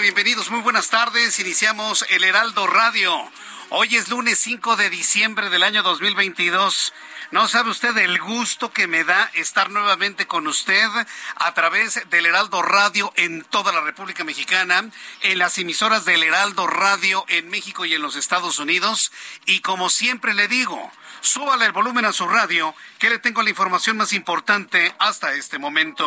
Bienvenidos, muy buenas tardes. Iniciamos el Heraldo Radio. Hoy es lunes 5 de diciembre del año 2022. No sabe usted el gusto que me da estar nuevamente con usted a través del Heraldo Radio en toda la República Mexicana, en las emisoras del Heraldo Radio en México y en los Estados Unidos. Y como siempre le digo, súbale el volumen a su radio, que le tengo la información más importante hasta este momento.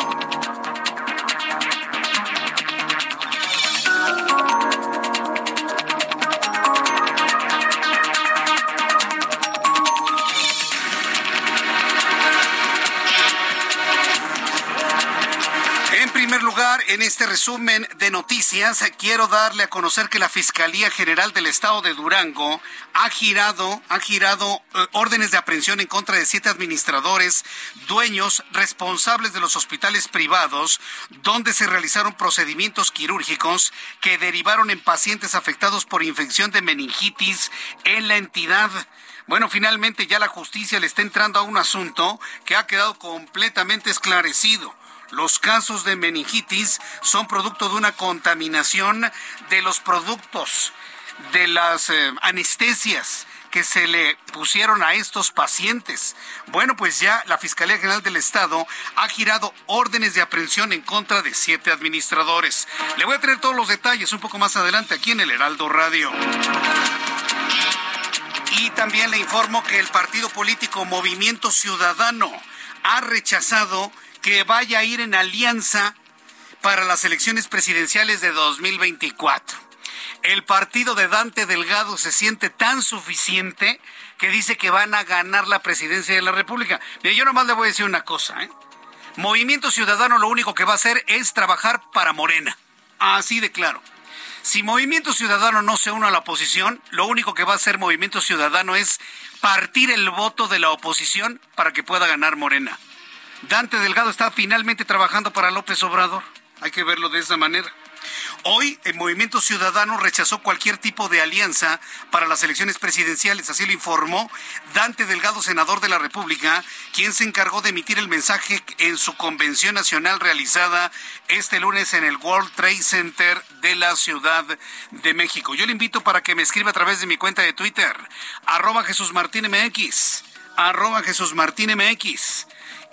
En este resumen de noticias, quiero darle a conocer que la Fiscalía General del Estado de Durango ha girado, ha girado eh, órdenes de aprehensión en contra de siete administradores, dueños, responsables de los hospitales privados, donde se realizaron procedimientos quirúrgicos que derivaron en pacientes afectados por infección de meningitis en la entidad. Bueno, finalmente ya la justicia le está entrando a un asunto que ha quedado completamente esclarecido. Los casos de meningitis son producto de una contaminación de los productos, de las eh, anestesias que se le pusieron a estos pacientes. Bueno, pues ya la Fiscalía General del Estado ha girado órdenes de aprehensión en contra de siete administradores. Le voy a tener todos los detalles un poco más adelante aquí en el Heraldo Radio. Y también le informo que el partido político Movimiento Ciudadano ha rechazado que vaya a ir en alianza para las elecciones presidenciales de 2024. El partido de Dante Delgado se siente tan suficiente que dice que van a ganar la presidencia de la República. Mire, yo nomás le voy a decir una cosa, ¿eh? Movimiento Ciudadano lo único que va a hacer es trabajar para Morena. Así de claro. Si Movimiento Ciudadano no se une a la oposición, lo único que va a hacer Movimiento Ciudadano es partir el voto de la oposición para que pueda ganar Morena. Dante Delgado está finalmente trabajando para López Obrador. Hay que verlo de esa manera. Hoy el Movimiento Ciudadano rechazó cualquier tipo de alianza para las elecciones presidenciales, así lo informó Dante Delgado, senador de la República, quien se encargó de emitir el mensaje en su convención nacional realizada este lunes en el World Trade Center de la Ciudad de México. Yo le invito para que me escriba a través de mi cuenta de Twitter, arroba Jesús Martín MX, Jesús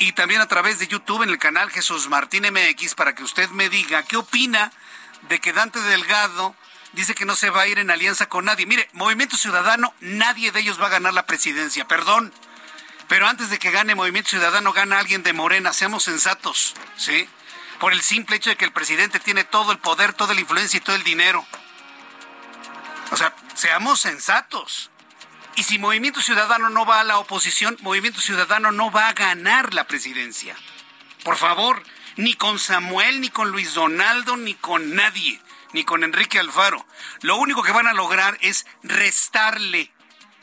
y también a través de YouTube en el canal Jesús Martín MX para que usted me diga qué opina de que Dante Delgado dice que no se va a ir en alianza con nadie. Mire, Movimiento Ciudadano, nadie de ellos va a ganar la presidencia, perdón. Pero antes de que gane Movimiento Ciudadano, gana alguien de Morena, seamos sensatos, ¿sí? Por el simple hecho de que el presidente tiene todo el poder, toda la influencia y todo el dinero. O sea, seamos sensatos. Y si Movimiento Ciudadano no va a la oposición, Movimiento Ciudadano no va a ganar la presidencia. Por favor, ni con Samuel, ni con Luis Donaldo, ni con nadie. ni con Enrique Alfaro. Lo único que van a lograr es restarle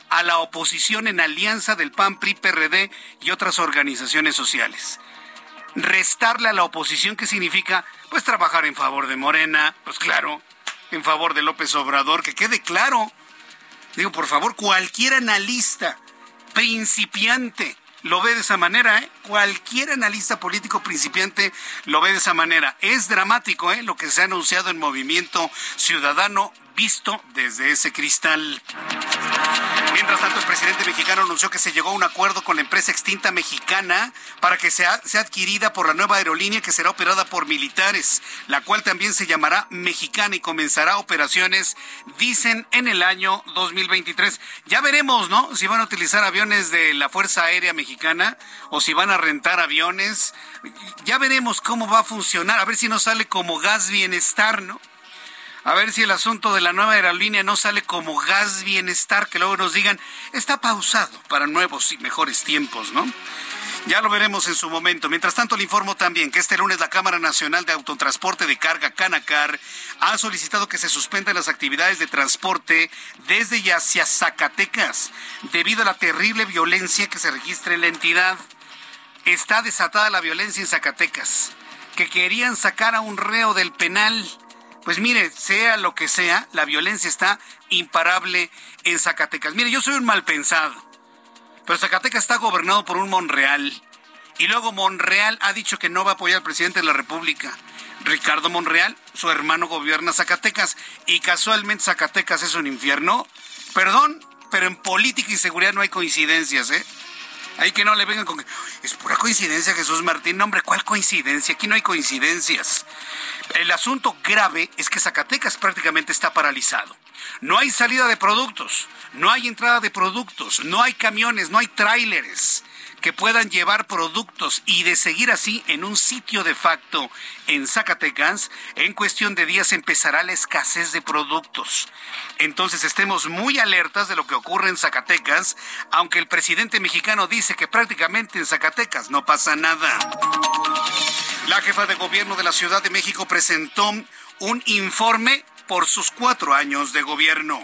a la oposición en alianza del PAN, PRI, PRD y otras organizaciones sociales. Restarle a la oposición, ¿qué significa? Pues trabajar en favor de Morena, pues claro, en favor de López Obrador, que quede claro. Digo, por favor, cualquier analista principiante lo ve de esa manera, ¿eh? Cualquier analista político principiante lo ve de esa manera. Es dramático, ¿eh? Lo que se ha anunciado en Movimiento Ciudadano visto desde ese cristal. Mientras tanto, el presidente mexicano anunció que se llegó a un acuerdo con la empresa extinta mexicana para que sea, sea adquirida por la nueva aerolínea que será operada por militares, la cual también se llamará Mexicana y comenzará operaciones, dicen, en el año 2023. Ya veremos, ¿no? Si van a utilizar aviones de la Fuerza Aérea Mexicana o si van a rentar aviones. Ya veremos cómo va a funcionar, a ver si no sale como gas bienestar, ¿no? A ver si el asunto de la nueva aerolínea no sale como gas bienestar, que luego nos digan, está pausado para nuevos y mejores tiempos, ¿no? Ya lo veremos en su momento. Mientras tanto, le informo también que este lunes la Cámara Nacional de Autotransporte de Carga, Canacar, ha solicitado que se suspendan las actividades de transporte desde y hacia Zacatecas, debido a la terrible violencia que se registra en la entidad. Está desatada la violencia en Zacatecas, que querían sacar a un reo del penal pues mire, sea lo que sea, la violencia está imparable en Zacatecas. Mire, yo soy un mal pensado, pero Zacatecas está gobernado por un Monreal. Y luego Monreal ha dicho que no va a apoyar al presidente de la República. Ricardo Monreal, su hermano gobierna Zacatecas. Y casualmente Zacatecas es un infierno. Perdón, pero en política y seguridad no hay coincidencias, ¿eh? Ahí que no le vengan con que es pura coincidencia Jesús Martín. No, hombre, ¿cuál coincidencia? Aquí no hay coincidencias. El asunto grave es que Zacatecas prácticamente está paralizado. No hay salida de productos, no hay entrada de productos, no hay camiones, no hay tráileres que puedan llevar productos y de seguir así en un sitio de facto en Zacatecas, en cuestión de días empezará la escasez de productos. Entonces estemos muy alertas de lo que ocurre en Zacatecas, aunque el presidente mexicano dice que prácticamente en Zacatecas no pasa nada. La jefa de gobierno de la Ciudad de México presentó un informe por sus cuatro años de gobierno.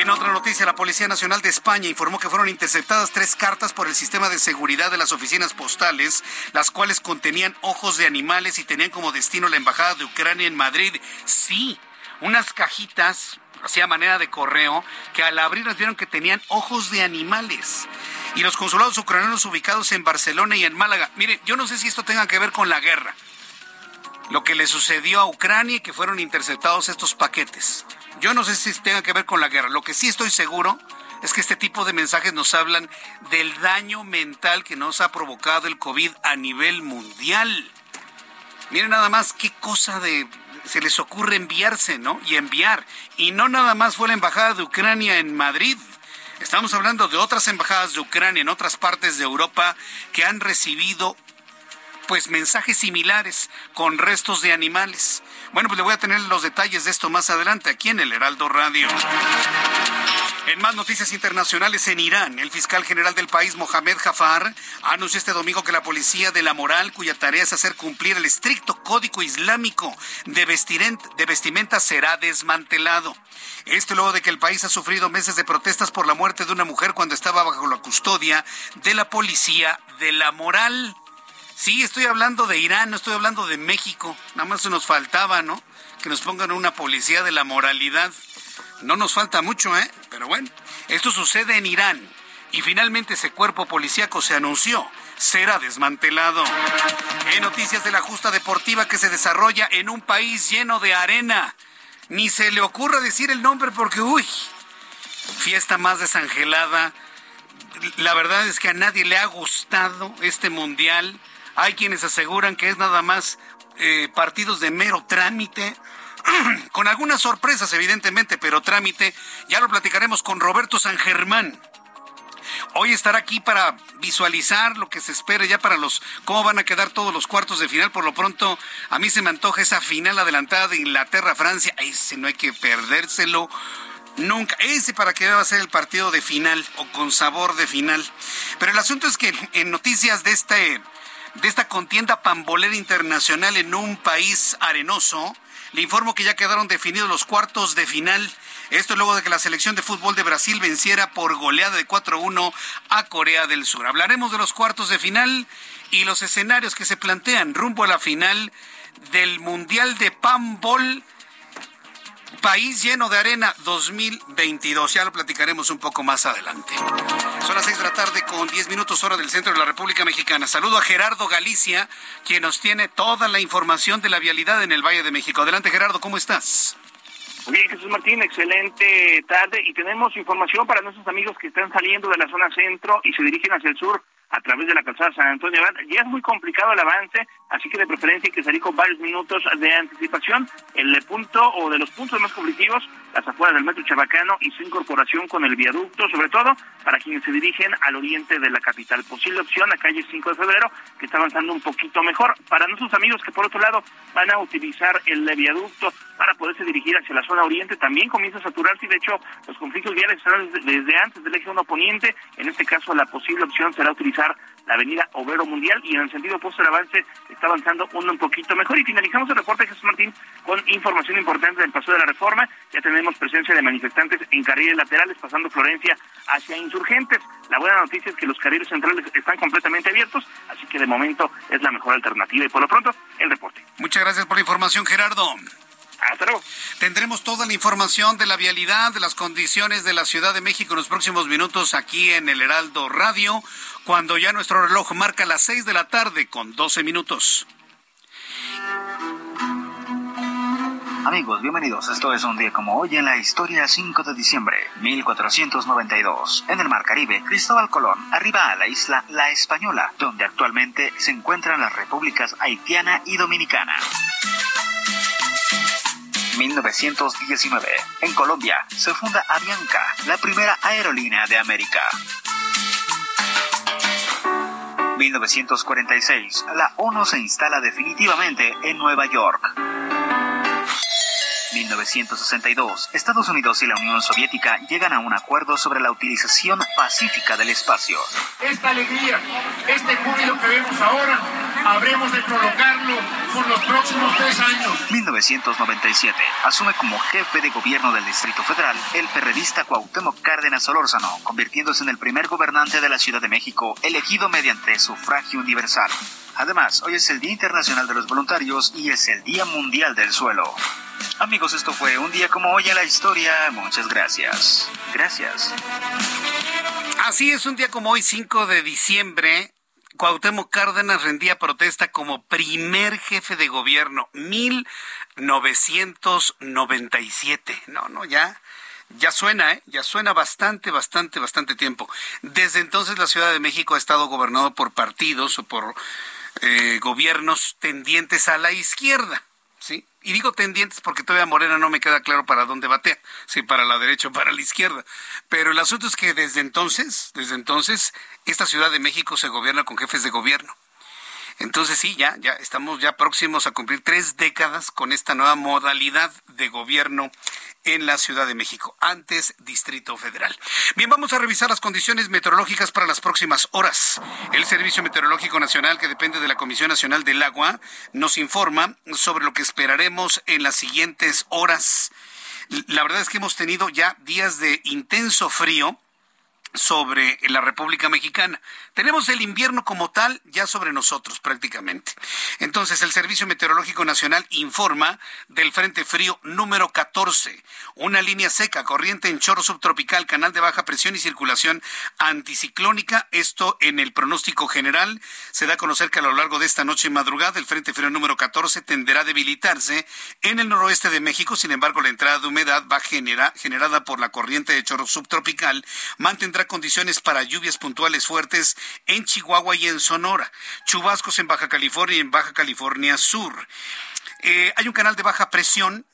En otra noticia, la Policía Nacional de España informó que fueron interceptadas tres cartas por el sistema de seguridad de las oficinas postales, las cuales contenían ojos de animales y tenían como destino la Embajada de Ucrania en Madrid. Sí, unas cajitas, así a manera de correo, que al abrirlas vieron que tenían ojos de animales y los consulados ucranianos ubicados en Barcelona y en Málaga. Mire, yo no sé si esto tenga que ver con la guerra, lo que le sucedió a Ucrania y que fueron interceptados estos paquetes. Yo no sé si tenga que ver con la guerra. Lo que sí estoy seguro es que este tipo de mensajes nos hablan del daño mental que nos ha provocado el COVID a nivel mundial. Miren nada más qué cosa de se les ocurre enviarse, ¿no? Y enviar. Y no nada más fue la embajada de Ucrania en Madrid. Estamos hablando de otras embajadas de Ucrania en otras partes de Europa que han recibido pues mensajes similares con restos de animales. Bueno, pues le voy a tener los detalles de esto más adelante aquí en el Heraldo Radio. En más noticias internacionales en Irán, el fiscal general del país, Mohamed Jafar, anunció este domingo que la policía de la moral, cuya tarea es hacer cumplir el estricto código islámico de, de vestimenta, será desmantelado. Esto luego de que el país ha sufrido meses de protestas por la muerte de una mujer cuando estaba bajo la custodia de la policía de la moral. Sí, estoy hablando de Irán, no estoy hablando de México. Nada más se nos faltaba, ¿no? Que nos pongan una policía de la moralidad. No nos falta mucho, ¿eh? Pero bueno, esto sucede en Irán. Y finalmente ese cuerpo policíaco se anunció será desmantelado. En noticias de la justa deportiva que se desarrolla en un país lleno de arena. Ni se le ocurra decir el nombre porque, uy, fiesta más desangelada. La verdad es que a nadie le ha gustado este mundial. Hay quienes aseguran que es nada más eh, partidos de mero trámite. con algunas sorpresas, evidentemente, pero trámite. Ya lo platicaremos con Roberto San Germán. Hoy estará aquí para visualizar lo que se espera ya para los cómo van a quedar todos los cuartos de final. Por lo pronto, a mí se me antoja esa final adelantada de Inglaterra-Francia. Ese no hay que perdérselo. Nunca. Ese para que va a ser el partido de final o con sabor de final. Pero el asunto es que en noticias de este de esta contienda pambolera internacional en un país arenoso, Le informo que ya quedaron definidos los cuartos de final. Esto luego de que la selección de fútbol de Brasil venciera por goleada de 4-1 a Corea del Sur. Hablaremos de los cuartos de final y los escenarios que se plantean rumbo a la final del Mundial de Pambol País lleno de arena 2022. Ya lo platicaremos un poco más adelante. Son las 6 de la tarde con 10 minutos hora del centro de la República Mexicana. Saludo a Gerardo Galicia, quien nos tiene toda la información de la vialidad en el Valle de México. Adelante Gerardo, ¿cómo estás? Bien, Jesús Martín, excelente tarde y tenemos información para nuestros amigos que están saliendo de la zona centro y se dirigen hacia el sur a través de la calzada San Antonio Ya es muy complicado el avance, así que de preferencia hay que salir con varios minutos de anticipación. El punto o de los puntos más conflictivos, las afueras del metro Chabacano y su incorporación con el viaducto, sobre todo para quienes se dirigen al oriente de la capital. Posible opción a calle 5 de febrero, que está avanzando un poquito mejor. Para nuestros amigos que por otro lado van a utilizar el viaducto para poderse dirigir hacia la zona oriente, también comienza a saturarse de hecho los conflictos viales están desde antes del eje 1 poniente. En este caso la posible opción será utilizar la avenida Obrero Mundial y en el sentido opuesto el avance está avanzando uno un poquito mejor. Y finalizamos el reporte, Jesús Martín, con información importante del paso de la reforma. Ya tenemos presencia de manifestantes en carriles laterales pasando Florencia hacia insurgentes. La buena noticia es que los carriles centrales están completamente abiertos, así que de momento es la mejor alternativa. Y por lo pronto, el reporte. Muchas gracias por la información, Gerardo. Hasta luego. Tendremos toda la información de la vialidad, de las condiciones de la Ciudad de México en los próximos minutos aquí en el Heraldo Radio, cuando ya nuestro reloj marca las seis de la tarde con doce minutos. Amigos, bienvenidos. Esto es un día como hoy en la historia 5 de diciembre 1492. En el Mar Caribe, Cristóbal Colón arriba a la isla La Española, donde actualmente se encuentran las repúblicas haitiana y dominicana. 1919. En Colombia se funda Avianca, la primera aerolínea de América. 1946. La ONU se instala definitivamente en Nueva York. 1962, Estados Unidos y la Unión Soviética llegan a un acuerdo sobre la utilización pacífica del espacio. Esta alegría, este júbilo que vemos ahora, habremos de prolongarlo por los próximos tres años. 1997, asume como jefe de gobierno del Distrito Federal el periodista Cuauhtémoc Cárdenas Solórzano, convirtiéndose en el primer gobernante de la Ciudad de México elegido mediante sufragio universal. Además, hoy es el Día Internacional de los Voluntarios y es el Día Mundial del Suelo. Amigos, esto fue un día como hoy en la historia. Muchas gracias. Gracias. Así es, un día como hoy, 5 de diciembre, Cuauhtémoc Cárdenas rendía protesta como primer jefe de gobierno, 1997. No, no, ya, ya suena, ¿eh? ya suena bastante, bastante, bastante tiempo. Desde entonces la Ciudad de México ha estado gobernado por partidos o por eh, gobiernos tendientes a la izquierda, ¿sí? Y digo tendientes porque todavía Morena no me queda claro para dónde batea, si para la derecha o para la izquierda. Pero el asunto es que desde entonces, desde entonces, esta Ciudad de México se gobierna con jefes de gobierno. Entonces sí, ya, ya estamos ya próximos a cumplir tres décadas con esta nueva modalidad de gobierno en la Ciudad de México, antes Distrito Federal. Bien, vamos a revisar las condiciones meteorológicas para las próximas horas. El Servicio Meteorológico Nacional, que depende de la Comisión Nacional del Agua, nos informa sobre lo que esperaremos en las siguientes horas. La verdad es que hemos tenido ya días de intenso frío sobre la República Mexicana. Tenemos el invierno como tal ya sobre nosotros prácticamente. Entonces, el Servicio Meteorológico Nacional informa del Frente Frío número 14, una línea seca, corriente en chorro subtropical, canal de baja presión y circulación anticiclónica. Esto en el pronóstico general se da a conocer que a lo largo de esta noche y madrugada el Frente Frío número 14 tenderá a debilitarse en el noroeste de México. Sin embargo, la entrada de humedad va generada por la corriente de chorro subtropical mantendrá condiciones para lluvias puntuales fuertes en Chihuahua y en Sonora, chubascos en Baja California y en Baja California Sur. Eh, hay un canal de baja presión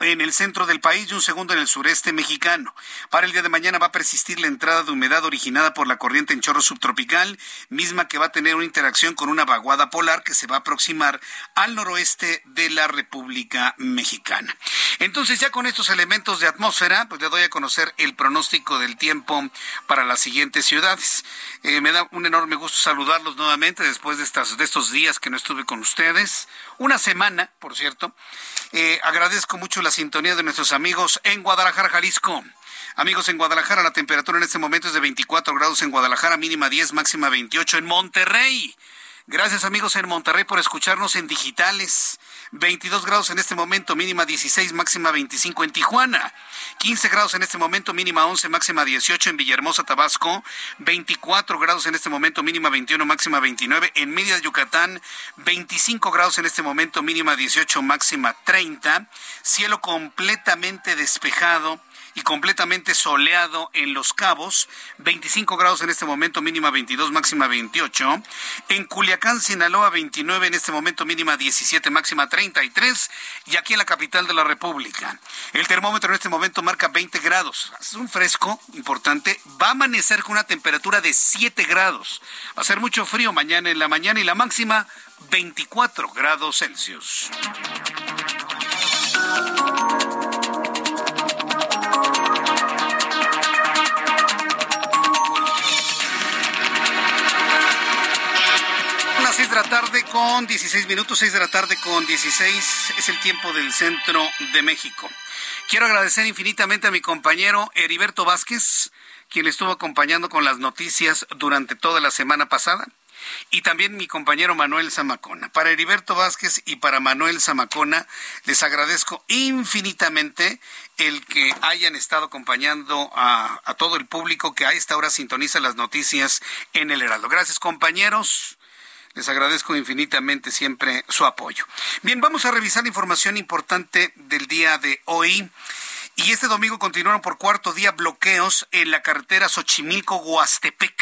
en el centro del país y un segundo en el sureste mexicano. Para el día de mañana va a persistir la entrada de humedad originada por la corriente en chorro subtropical, misma que va a tener una interacción con una vaguada polar que se va a aproximar al noroeste de la República Mexicana. Entonces, ya con estos elementos de atmósfera, pues le doy a conocer el pronóstico del tiempo para las siguientes ciudades. Eh, me da un enorme gusto saludarlos nuevamente después de, estas, de estos días que no estuve con ustedes. Una semana, por cierto. Eh, agradezco mucho la sintonía de nuestros amigos en Guadalajara, Jalisco. Amigos, en Guadalajara la temperatura en este momento es de 24 grados en Guadalajara, mínima 10, máxima 28 en Monterrey. Gracias amigos en Monterrey por escucharnos en digitales. 22 grados en este momento, mínima 16, máxima 25 en Tijuana. 15 grados en este momento, mínima 11, máxima 18 en Villahermosa, Tabasco. 24 grados en este momento, mínima 21, máxima 29 en Mérida, Yucatán. 25 grados en este momento, mínima 18, máxima 30. Cielo completamente despejado y completamente soleado en Los Cabos, 25 grados en este momento, mínima 22, máxima 28. En Culiacán, Sinaloa, 29 en este momento, mínima 17, máxima 33. Y aquí en la capital de la República. El termómetro en este momento marca 20 grados. Es un fresco importante. Va a amanecer con una temperatura de 7 grados. Va a ser mucho frío mañana en la mañana y la máxima 24 grados Celsius. De la tarde con 16 minutos, 6 de la tarde con 16 es el tiempo del centro de México. Quiero agradecer infinitamente a mi compañero Heriberto Vázquez, quien estuvo acompañando con las noticias durante toda la semana pasada, y también mi compañero Manuel Zamacona. Para Heriberto Vázquez y para Manuel Zamacona, les agradezco infinitamente el que hayan estado acompañando a, a todo el público que a esta hora sintoniza las noticias en el Heraldo. Gracias, compañeros. Les agradezco infinitamente siempre su apoyo. Bien, vamos a revisar la información importante del día de hoy. Y este domingo continuaron por cuarto día bloqueos en la carretera Xochimilco-Huastepec.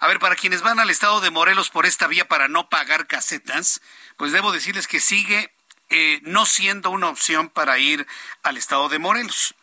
A ver, para quienes van al estado de Morelos por esta vía para no pagar casetas, pues debo decirles que sigue eh, no siendo una opción para ir al estado de Morelos.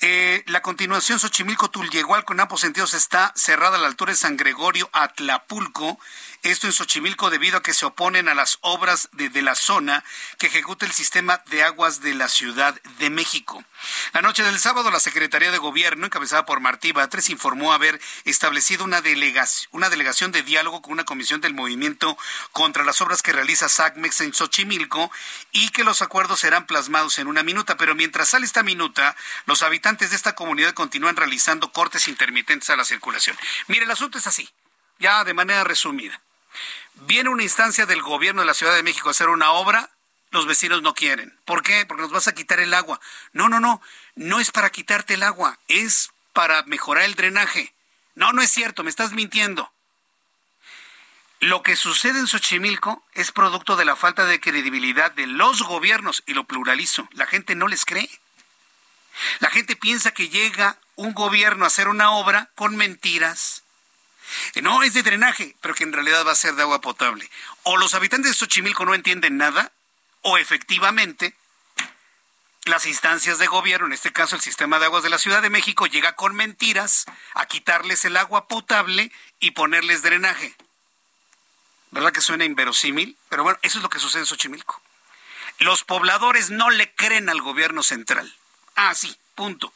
Eh, la continuación Xochimilco-Tulyehual con ambos sentidos está cerrada a la altura de San Gregorio Atlapulco esto en Xochimilco debido a que se oponen a las obras de, la zona que ejecuta el sistema de aguas de la Ciudad de México. La noche del sábado, la Secretaría de Gobierno, encabezada por Martí Batres, informó haber establecido una, delegación, una delegación de diálogo con una comisión del movimiento contra las obras que realiza SACMEX en Xochimilco y que los acuerdos serán plasmados en una minuta. Pero mientras sale esta minuta, los habitantes de esta comunidad continúan realizando cortes intermitentes a la circulación. Mire, el asunto es así, ya de manera resumida. Viene una instancia del gobierno de la Ciudad de México a hacer una obra, los vecinos no quieren. ¿Por qué? Porque nos vas a quitar el agua. No, no, no, no es para quitarte el agua, es para mejorar el drenaje. No, no es cierto, me estás mintiendo. Lo que sucede en Xochimilco es producto de la falta de credibilidad de los gobiernos, y lo pluralizo. La gente no les cree. La gente piensa que llega un gobierno a hacer una obra con mentiras, no, es de drenaje, pero que en realidad va a ser de agua potable. O los habitantes de Xochimilco no entienden nada, o efectivamente las instancias de gobierno, en este caso el sistema de aguas de la Ciudad de México, llega con mentiras a quitarles el agua potable y ponerles drenaje. ¿Verdad que suena inverosímil? Pero bueno, eso es lo que sucede en Xochimilco. Los pobladores no le creen al gobierno central. Ah, sí, punto.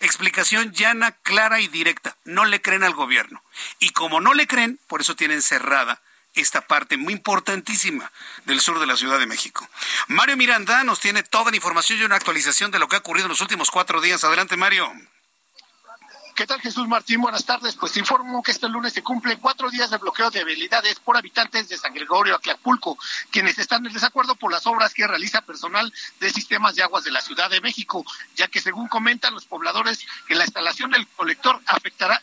Explicación llana, clara y directa. No le creen al gobierno. Y como no le creen, por eso tienen cerrada esta parte muy importantísima del sur de la Ciudad de México. Mario Miranda nos tiene toda la información y una actualización de lo que ha ocurrido en los últimos cuatro días. Adelante, Mario. ¿Qué tal Jesús Martín? Buenas tardes. Pues informo que este lunes se cumplen cuatro días de bloqueo de habilidades por habitantes de San Gregorio Aclapulco, quienes están en desacuerdo por las obras que realiza personal de sistemas de aguas de la Ciudad de México, ya que según comentan los pobladores que la instalación del colector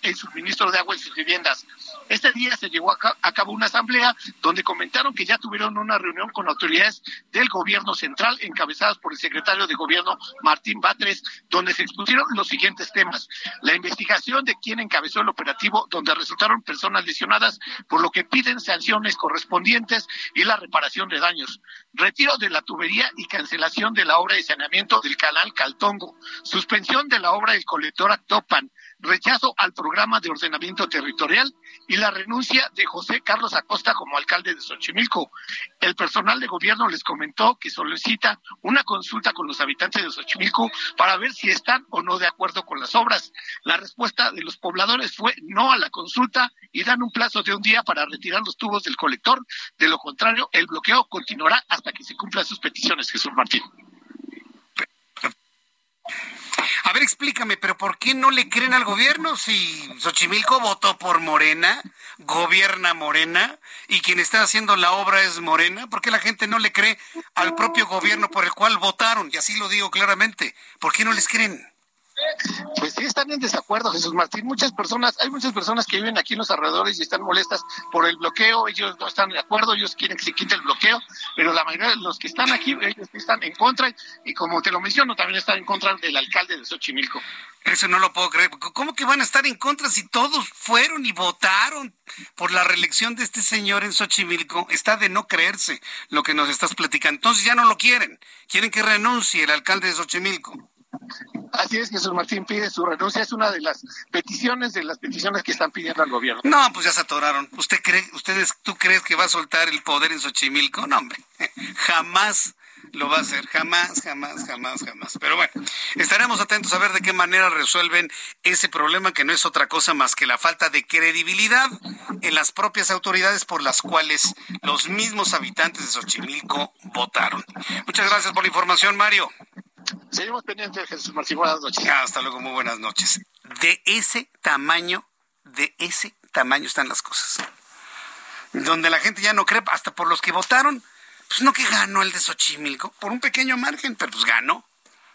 el suministro de agua en sus viviendas. Este día se llevó a cabo una asamblea donde comentaron que ya tuvieron una reunión con autoridades del gobierno central encabezadas por el secretario de gobierno Martín Batres, donde se expusieron los siguientes temas. La investigación de quién encabezó el operativo donde resultaron personas lesionadas, por lo que piden sanciones correspondientes y la reparación de daños. Retiro de la tubería y cancelación de la obra de saneamiento del canal Caltongo. Suspensión de la obra del colector Actopan rechazo al programa de ordenamiento territorial y la renuncia de José Carlos Acosta como alcalde de Xochimilco. El personal de gobierno les comentó que solicita una consulta con los habitantes de Xochimilco para ver si están o no de acuerdo con las obras. La respuesta de los pobladores fue no a la consulta y dan un plazo de un día para retirar los tubos del colector. De lo contrario, el bloqueo continuará hasta que se cumplan sus peticiones, Jesús Martín. A ver, explícame, pero ¿por qué no le creen al gobierno si Xochimilco votó por Morena, gobierna Morena, y quien está haciendo la obra es Morena? ¿Por qué la gente no le cree al propio gobierno por el cual votaron? Y así lo digo claramente. ¿Por qué no les creen? Pues sí, están en desacuerdo, Jesús Martín. Muchas personas, hay muchas personas que viven aquí en los alrededores y están molestas por el bloqueo. Ellos no están de acuerdo, ellos quieren que se quite el bloqueo, pero la mayoría de los que están aquí, ellos están en contra. Y como te lo menciono, también están en contra del alcalde de Xochimilco. Eso no lo puedo creer. ¿Cómo que van a estar en contra si todos fueron y votaron por la reelección de este señor en Xochimilco? Está de no creerse lo que nos estás platicando. Entonces ya no lo quieren. Quieren que renuncie el alcalde de Xochimilco. Así es, Jesús Martín pide su renuncia. Es una de las peticiones, de las peticiones que están pidiendo al gobierno. No, pues ya se atoraron. ¿Usted cree, ustedes, tú crees que va a soltar el poder en Xochimilco? No, hombre. Jamás lo va a hacer. Jamás, jamás, jamás, jamás. Pero bueno, estaremos atentos a ver de qué manera resuelven ese problema que no es otra cosa más que la falta de credibilidad en las propias autoridades por las cuales los mismos habitantes de Xochimilco votaron. Muchas gracias por la información, Mario. Seguimos pendientes, Jesús Martín. Buenas noches. Hasta luego, muy buenas noches. De ese tamaño, de ese tamaño están las cosas. Donde la gente ya no cree, hasta por los que votaron, pues no que ganó el de Xochimilco, por un pequeño margen, pero pues ganó.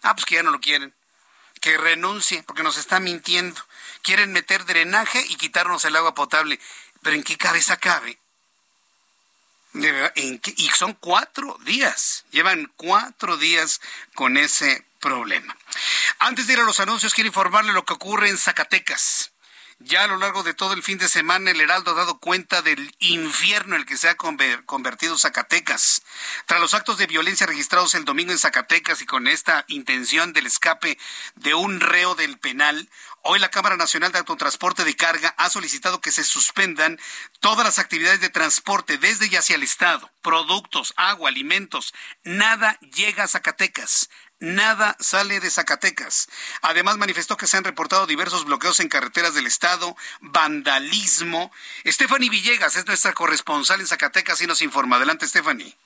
Ah, pues que ya no lo quieren. Que renuncie, porque nos está mintiendo. Quieren meter drenaje y quitarnos el agua potable. Pero ¿en qué cabeza cabe y son cuatro días, llevan cuatro días con ese problema. Antes de ir a los anuncios, quiero informarle lo que ocurre en Zacatecas. Ya a lo largo de todo el fin de semana, el Heraldo ha dado cuenta del infierno en el que se ha convertido Zacatecas. Tras los actos de violencia registrados el domingo en Zacatecas y con esta intención del escape de un reo del penal, Hoy la Cámara Nacional de Autotransporte de Carga ha solicitado que se suspendan todas las actividades de transporte desde y hacia el Estado, productos, agua, alimentos. Nada llega a Zacatecas. Nada sale de Zacatecas. Además, manifestó que se han reportado diversos bloqueos en carreteras del Estado, vandalismo. Stephanie Villegas es nuestra corresponsal en Zacatecas y nos informa. Adelante, Stephanie.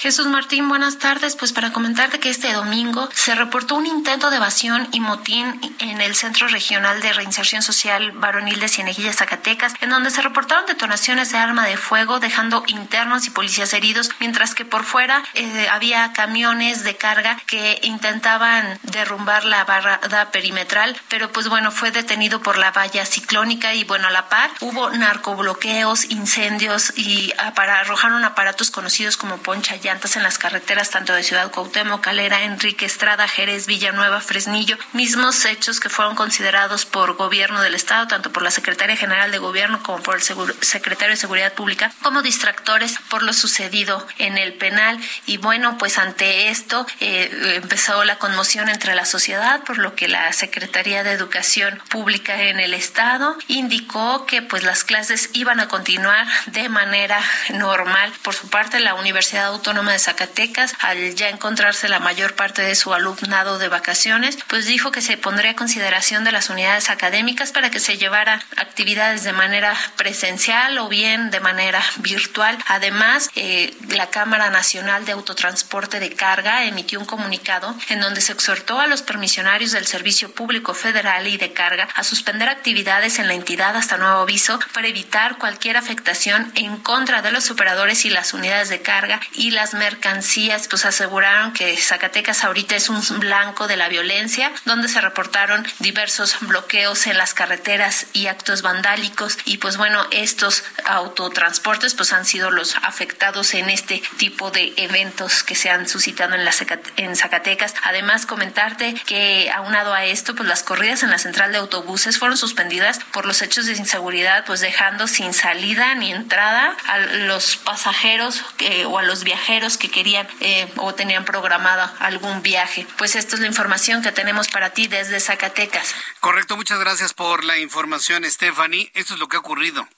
Jesús Martín, buenas tardes. Pues para comentarte que este domingo se reportó un intento de evasión y motín en el Centro Regional de Reinserción Social Varonil de Cienegillas, Zacatecas, en donde se reportaron detonaciones de arma de fuego, dejando internos y policías heridos, mientras que por fuera eh, había camiones de carga que intentaban derrumbar la barrada perimetral, pero pues bueno, fue detenido por la valla ciclónica y bueno, a la par hubo narcobloqueos, incendios y para, arrojaron aparatos conocidos como poncha llantas en las carreteras tanto de Ciudad Cuauhtémoc, Calera, Enrique Estrada, Jerez, Villanueva, Fresnillo, mismos hechos que fueron considerados por gobierno del Estado, tanto por la Secretaria General de Gobierno como por el Secretario de Seguridad Pública, como distractores por lo sucedido en el penal. Y bueno, pues ante esto eh, empezó la conmoción entre la sociedad, por lo que la Secretaría de Educación Pública en el Estado indicó que pues las clases iban a continuar de manera normal. Por su parte, la Universidad Autónoma Autónoma de Zacatecas, al ya encontrarse la mayor parte de su alumnado de vacaciones, pues dijo que se pondría a consideración de las unidades académicas para que se llevara actividades de manera presencial o bien de manera virtual. Además, eh, la Cámara Nacional de Autotransporte de Carga emitió un comunicado en donde se exhortó a los permisionarios del Servicio Público Federal y de Carga a suspender actividades en la entidad hasta nuevo aviso para evitar cualquier afectación en contra de los operadores y las unidades de carga y la las mercancías, pues aseguraron que Zacatecas ahorita es un blanco de la violencia, donde se reportaron diversos bloqueos en las carreteras y actos vandálicos y pues bueno, estos autotransportes pues han sido los afectados en este tipo de eventos que se han suscitado en, la, en Zacatecas. Además, comentarte que aunado a esto, pues las corridas en la central de autobuses fueron suspendidas por los hechos de inseguridad, pues dejando sin salida ni entrada a los pasajeros o a los viajeros que querían eh, o tenían programado algún viaje. Pues esto es la información que tenemos para ti desde Zacatecas. Correcto, muchas gracias por la información, Stephanie. Esto es lo que ha ocurrido.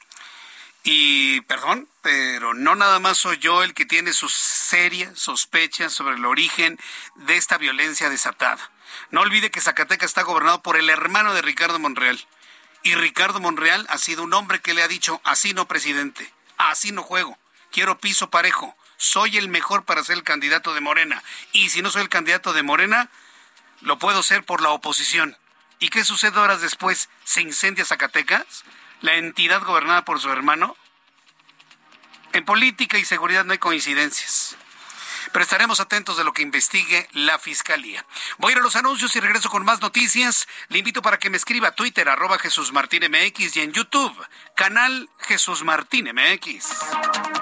Y perdón, pero no nada más soy yo el que tiene sus serias sospechas sobre el origen de esta violencia desatada. No olvide que Zacatecas está gobernado por el hermano de Ricardo Monreal. Y Ricardo Monreal ha sido un hombre que le ha dicho, así no, presidente, así no juego, quiero piso parejo, soy el mejor para ser el candidato de Morena. Y si no soy el candidato de Morena, lo puedo ser por la oposición. ¿Y qué sucede horas después? ¿Se incendia Zacatecas? ¿La entidad gobernada por su hermano? En política y seguridad no hay coincidencias. Pero estaremos atentos de lo que investigue la Fiscalía. Voy a ir a los anuncios y regreso con más noticias. Le invito para que me escriba a Twitter, arroba Jesús Martín MX y en YouTube, canal Jesús Martín MX.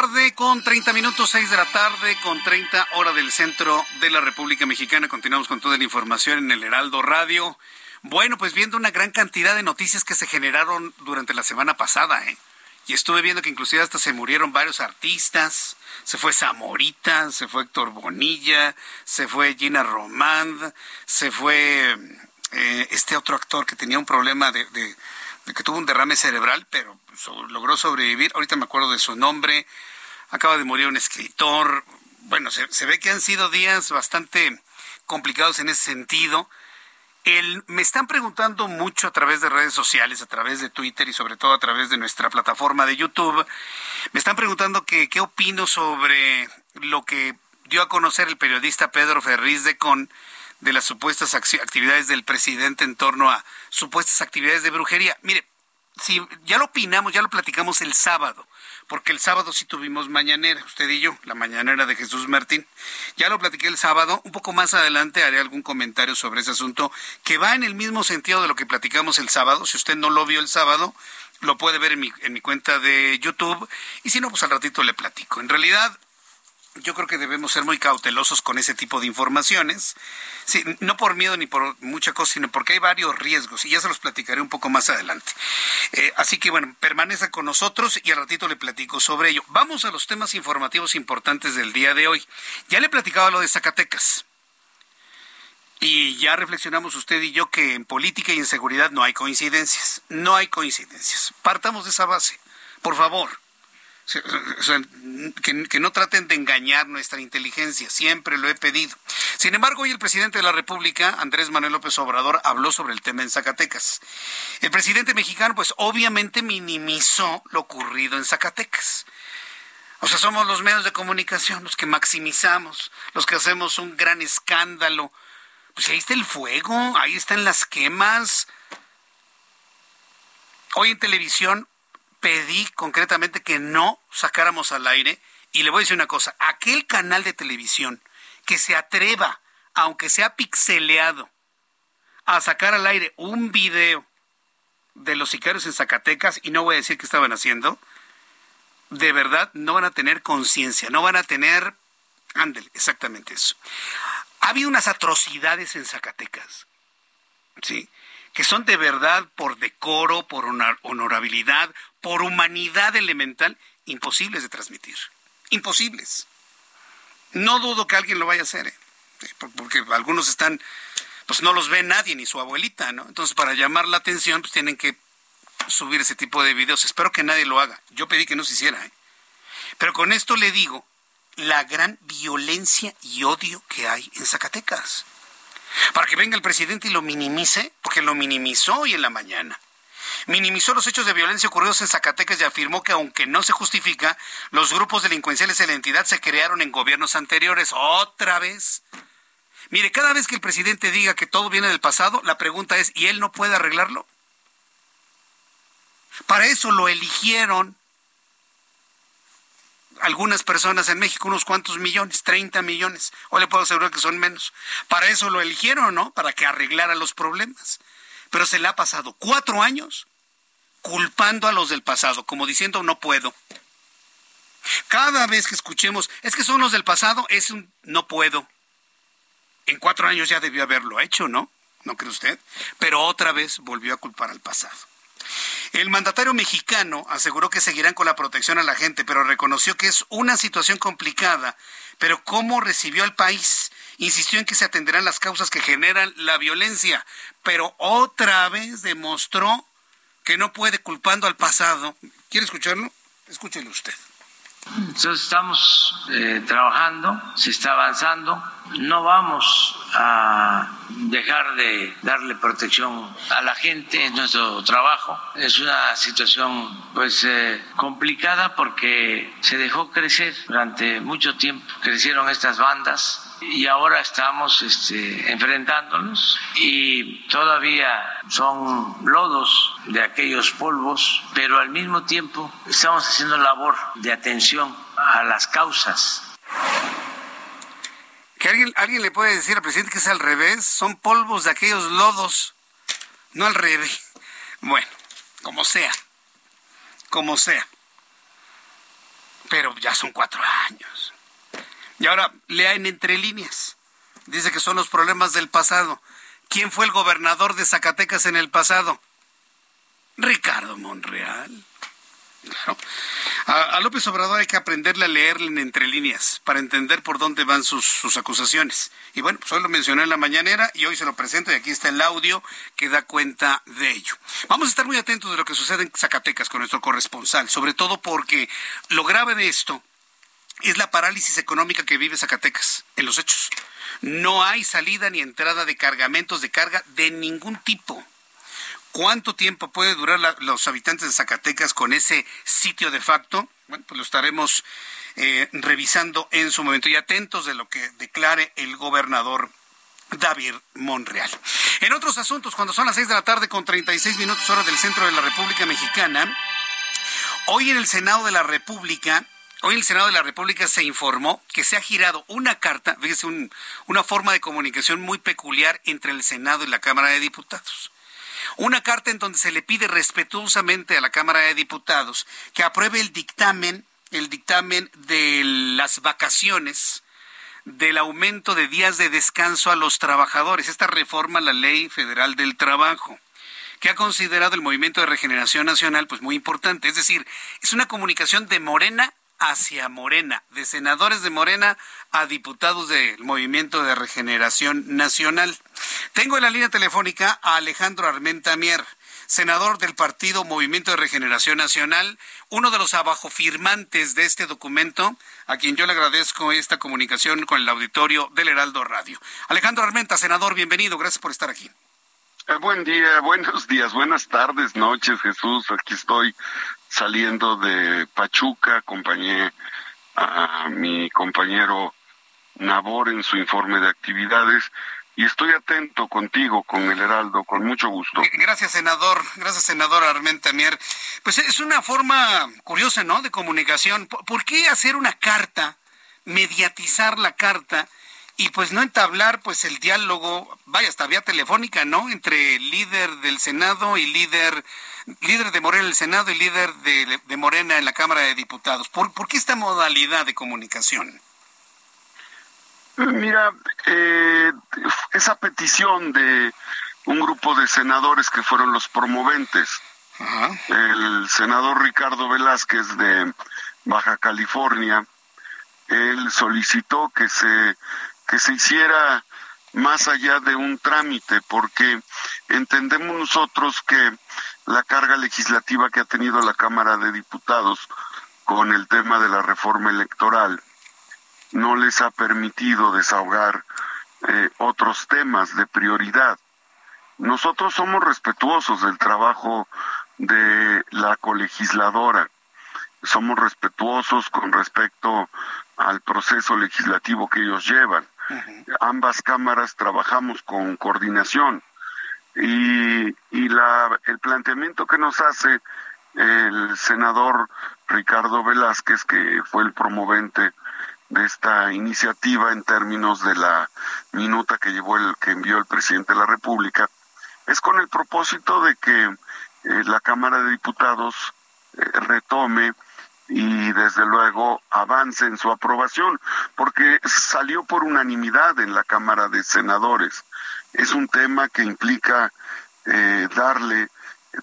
Tarde con 30 minutos, seis de la tarde con 30 hora del centro de la República Mexicana. Continuamos con toda la información en el Heraldo Radio. Bueno, pues viendo una gran cantidad de noticias que se generaron durante la semana pasada, ¿eh? Y estuve viendo que inclusive hasta se murieron varios artistas. Se fue Zamorita, se fue Héctor Bonilla, se fue Gina Romand, se fue eh, este otro actor que tenía un problema de, de que tuvo un derrame cerebral, pero logró sobrevivir. Ahorita me acuerdo de su nombre. Acaba de morir un escritor. Bueno, se, ve que han sido días bastante complicados en ese sentido. El, me están preguntando mucho a través de redes sociales, a través de Twitter y sobre todo a través de nuestra plataforma de YouTube. Me están preguntando que, qué opino sobre lo que dio a conocer el periodista Pedro Ferriz de Con de las supuestas actividades del presidente en torno a supuestas actividades de brujería. Mire, si ya lo opinamos, ya lo platicamos el sábado, porque el sábado sí tuvimos mañanera, usted y yo, la mañanera de Jesús Martín. Ya lo platiqué el sábado, un poco más adelante haré algún comentario sobre ese asunto que va en el mismo sentido de lo que platicamos el sábado. Si usted no lo vio el sábado, lo puede ver en mi, en mi cuenta de YouTube y si no, pues al ratito le platico. En realidad, yo creo que debemos ser muy cautelosos con ese tipo de informaciones. Sí, no por miedo ni por mucha cosa, sino porque hay varios riesgos y ya se los platicaré un poco más adelante. Eh, así que bueno, permanezca con nosotros y al ratito le platico sobre ello. Vamos a los temas informativos importantes del día de hoy. Ya le platicaba lo de Zacatecas. Y ya reflexionamos usted y yo que en política y en seguridad no hay coincidencias. No hay coincidencias. Partamos de esa base. Por favor que, no traten de engañar nuestra inteligencia, siempre lo he pedido. Sin embargo, hoy el presidente de la República, Andrés Manuel López Obrador, habló sobre el tema en Zacatecas. El presidente mexicano, pues obviamente minimizó lo ocurrido en Zacatecas. O sea, somos los medios de comunicación los que maximizamos, los que hacemos un gran escándalo. Pues ahí está el fuego, ahí están las quemas. Hoy en televisión pedí concretamente que no sacáramos al aire. Y le voy a decir una cosa, aquel canal de televisión que se atreva, aunque sea pixeleado, a sacar al aire un video de los sicarios en Zacatecas, y no voy a decir qué estaban haciendo, de verdad no van a tener conciencia, no van a tener... Ándale, exactamente eso. Ha habido unas atrocidades en Zacatecas, ¿sí? Que son de verdad por decoro, por honorabilidad, por humanidad elemental, imposibles de transmitir. Imposibles. No dudo que alguien lo vaya a hacer, ¿eh? porque algunos están pues no los ve nadie, ni su abuelita, ¿no? Entonces, para llamar la atención, pues tienen que subir ese tipo de videos. Espero que nadie lo haga. Yo pedí que no se hiciera. ¿eh? Pero con esto le digo la gran violencia y odio que hay en Zacatecas. Para que venga el presidente y lo minimice, porque lo minimizó hoy en la mañana. Minimizó los hechos de violencia ocurridos en Zacatecas y afirmó que aunque no se justifica, los grupos delincuenciales de la entidad se crearon en gobiernos anteriores. Otra vez. Mire, cada vez que el presidente diga que todo viene del pasado, la pregunta es, ¿y él no puede arreglarlo? Para eso lo eligieron algunas personas en México, unos cuantos millones, 30 millones. O le puedo asegurar que son menos. Para eso lo eligieron, ¿no? Para que arreglara los problemas. Pero se le ha pasado cuatro años culpando a los del pasado, como diciendo no puedo. Cada vez que escuchemos, es que son los del pasado, es un no puedo. En cuatro años ya debió haberlo hecho, ¿no? ¿No cree usted? Pero otra vez volvió a culpar al pasado. El mandatario mexicano aseguró que seguirán con la protección a la gente, pero reconoció que es una situación complicada. Pero ¿cómo recibió el país? Insistió en que se atenderán las causas que generan la violencia, pero otra vez demostró que no puede culpando al pasado. ¿Quiere escucharlo? Escúchelo usted. Entonces estamos eh, trabajando, se está avanzando, no vamos a dejar de darle protección a la gente, en nuestro trabajo. Es una situación pues eh, complicada porque se dejó crecer durante mucho tiempo, crecieron estas bandas y ahora estamos este, enfrentándonos y todavía son lodos de aquellos polvos, pero al mismo tiempo estamos haciendo labor de atención a las causas. Que alguien, alguien le puede decir al presidente que es al revés, son polvos de aquellos lodos, no al revés. Bueno, como sea, como sea. Pero ya son cuatro años. Y ahora lean entre líneas. Dice que son los problemas del pasado. ¿Quién fue el gobernador de Zacatecas en el pasado? Ricardo Monreal. Claro. A, López Obrador hay que aprenderle a leerle en entre líneas para entender por dónde van sus, acusaciones. Y bueno, pues hoy lo mencioné en la mañanera y hoy se lo presento y aquí está el audio que da cuenta de ello. Vamos a estar muy atentos de lo que sucede en Zacatecas con nuestro corresponsal, sobre todo porque lo grave de esto es la parálisis económica que vive Zacatecas en los hechos. No hay salida ni entrada de cargamentos de carga de ningún tipo. ¿Cuánto tiempo puede durar los habitantes de Zacatecas con ese sitio de facto? Bueno, pues lo estaremos eh, revisando en su momento y atentos de lo que declare el gobernador David Monreal. En otros asuntos, cuando son las seis de la tarde con 36 minutos hora del centro de la República Mexicana, hoy en el Senado de la República Hoy el Senado de la República se informó que se ha girado una carta, fíjese, una forma de comunicación muy peculiar entre el Senado y la Cámara de Diputados. Una carta en donde se le pide respetuosamente a la Cámara de Diputados que apruebe el dictamen, el dictamen de las vacaciones, del aumento de días de descanso a los trabajadores. Esta reforma a la Ley Federal del Trabajo que ha considerado el Movimiento de Regeneración Nacional pues muy importante. Es decir, es una comunicación de Morena hacia Morena, de senadores de Morena a diputados del Movimiento de Regeneración Nacional. Tengo en la línea telefónica a Alejandro Armenta Mier, senador del Partido Movimiento de Regeneración Nacional, uno de los abajofirmantes de este documento, a quien yo le agradezco esta comunicación con el auditorio del Heraldo Radio. Alejandro Armenta, senador, bienvenido, gracias por estar aquí. Eh, buen día, buenos días, buenas tardes, noches, Jesús. Aquí estoy saliendo de Pachuca, acompañé a mi compañero Nabor en su informe de actividades y estoy atento contigo, con el Heraldo, con mucho gusto. Gracias, senador. Gracias, senador Armenta Mier. Pues es una forma curiosa, ¿no?, de comunicación. ¿Por qué hacer una carta, mediatizar la carta y pues no entablar pues el diálogo, vaya, hasta vía telefónica, ¿no?, entre líder del Senado y líder líder de Morena en el Senado y líder de, Morena en la Cámara de Diputados. ¿Por, qué esta modalidad de comunicación? Mira, eh, esa petición de un grupo de senadores que fueron los promoventes, el senador Ricardo Velázquez de Baja California, él solicitó que se que se hiciera más allá de un trámite, porque entendemos nosotros que la carga legislativa que ha tenido la Cámara de Diputados con el tema de la reforma electoral no les ha permitido desahogar eh, otros temas de prioridad. Nosotros somos respetuosos del trabajo de la colegisladora, somos respetuosos con respecto al proceso legislativo que ellos llevan. Ambas cámaras trabajamos con coordinación. Y, y la, el planteamiento que nos hace el senador Ricardo Velázquez, que fue el promovente de esta iniciativa en términos de la minuta que llevó el que envió el presidente de la República, es con el propósito de que eh, la Cámara de Diputados eh, retome y desde luego avance en su aprobación, porque salió por unanimidad en la Cámara de Senadores. Es un tema que implica eh, darle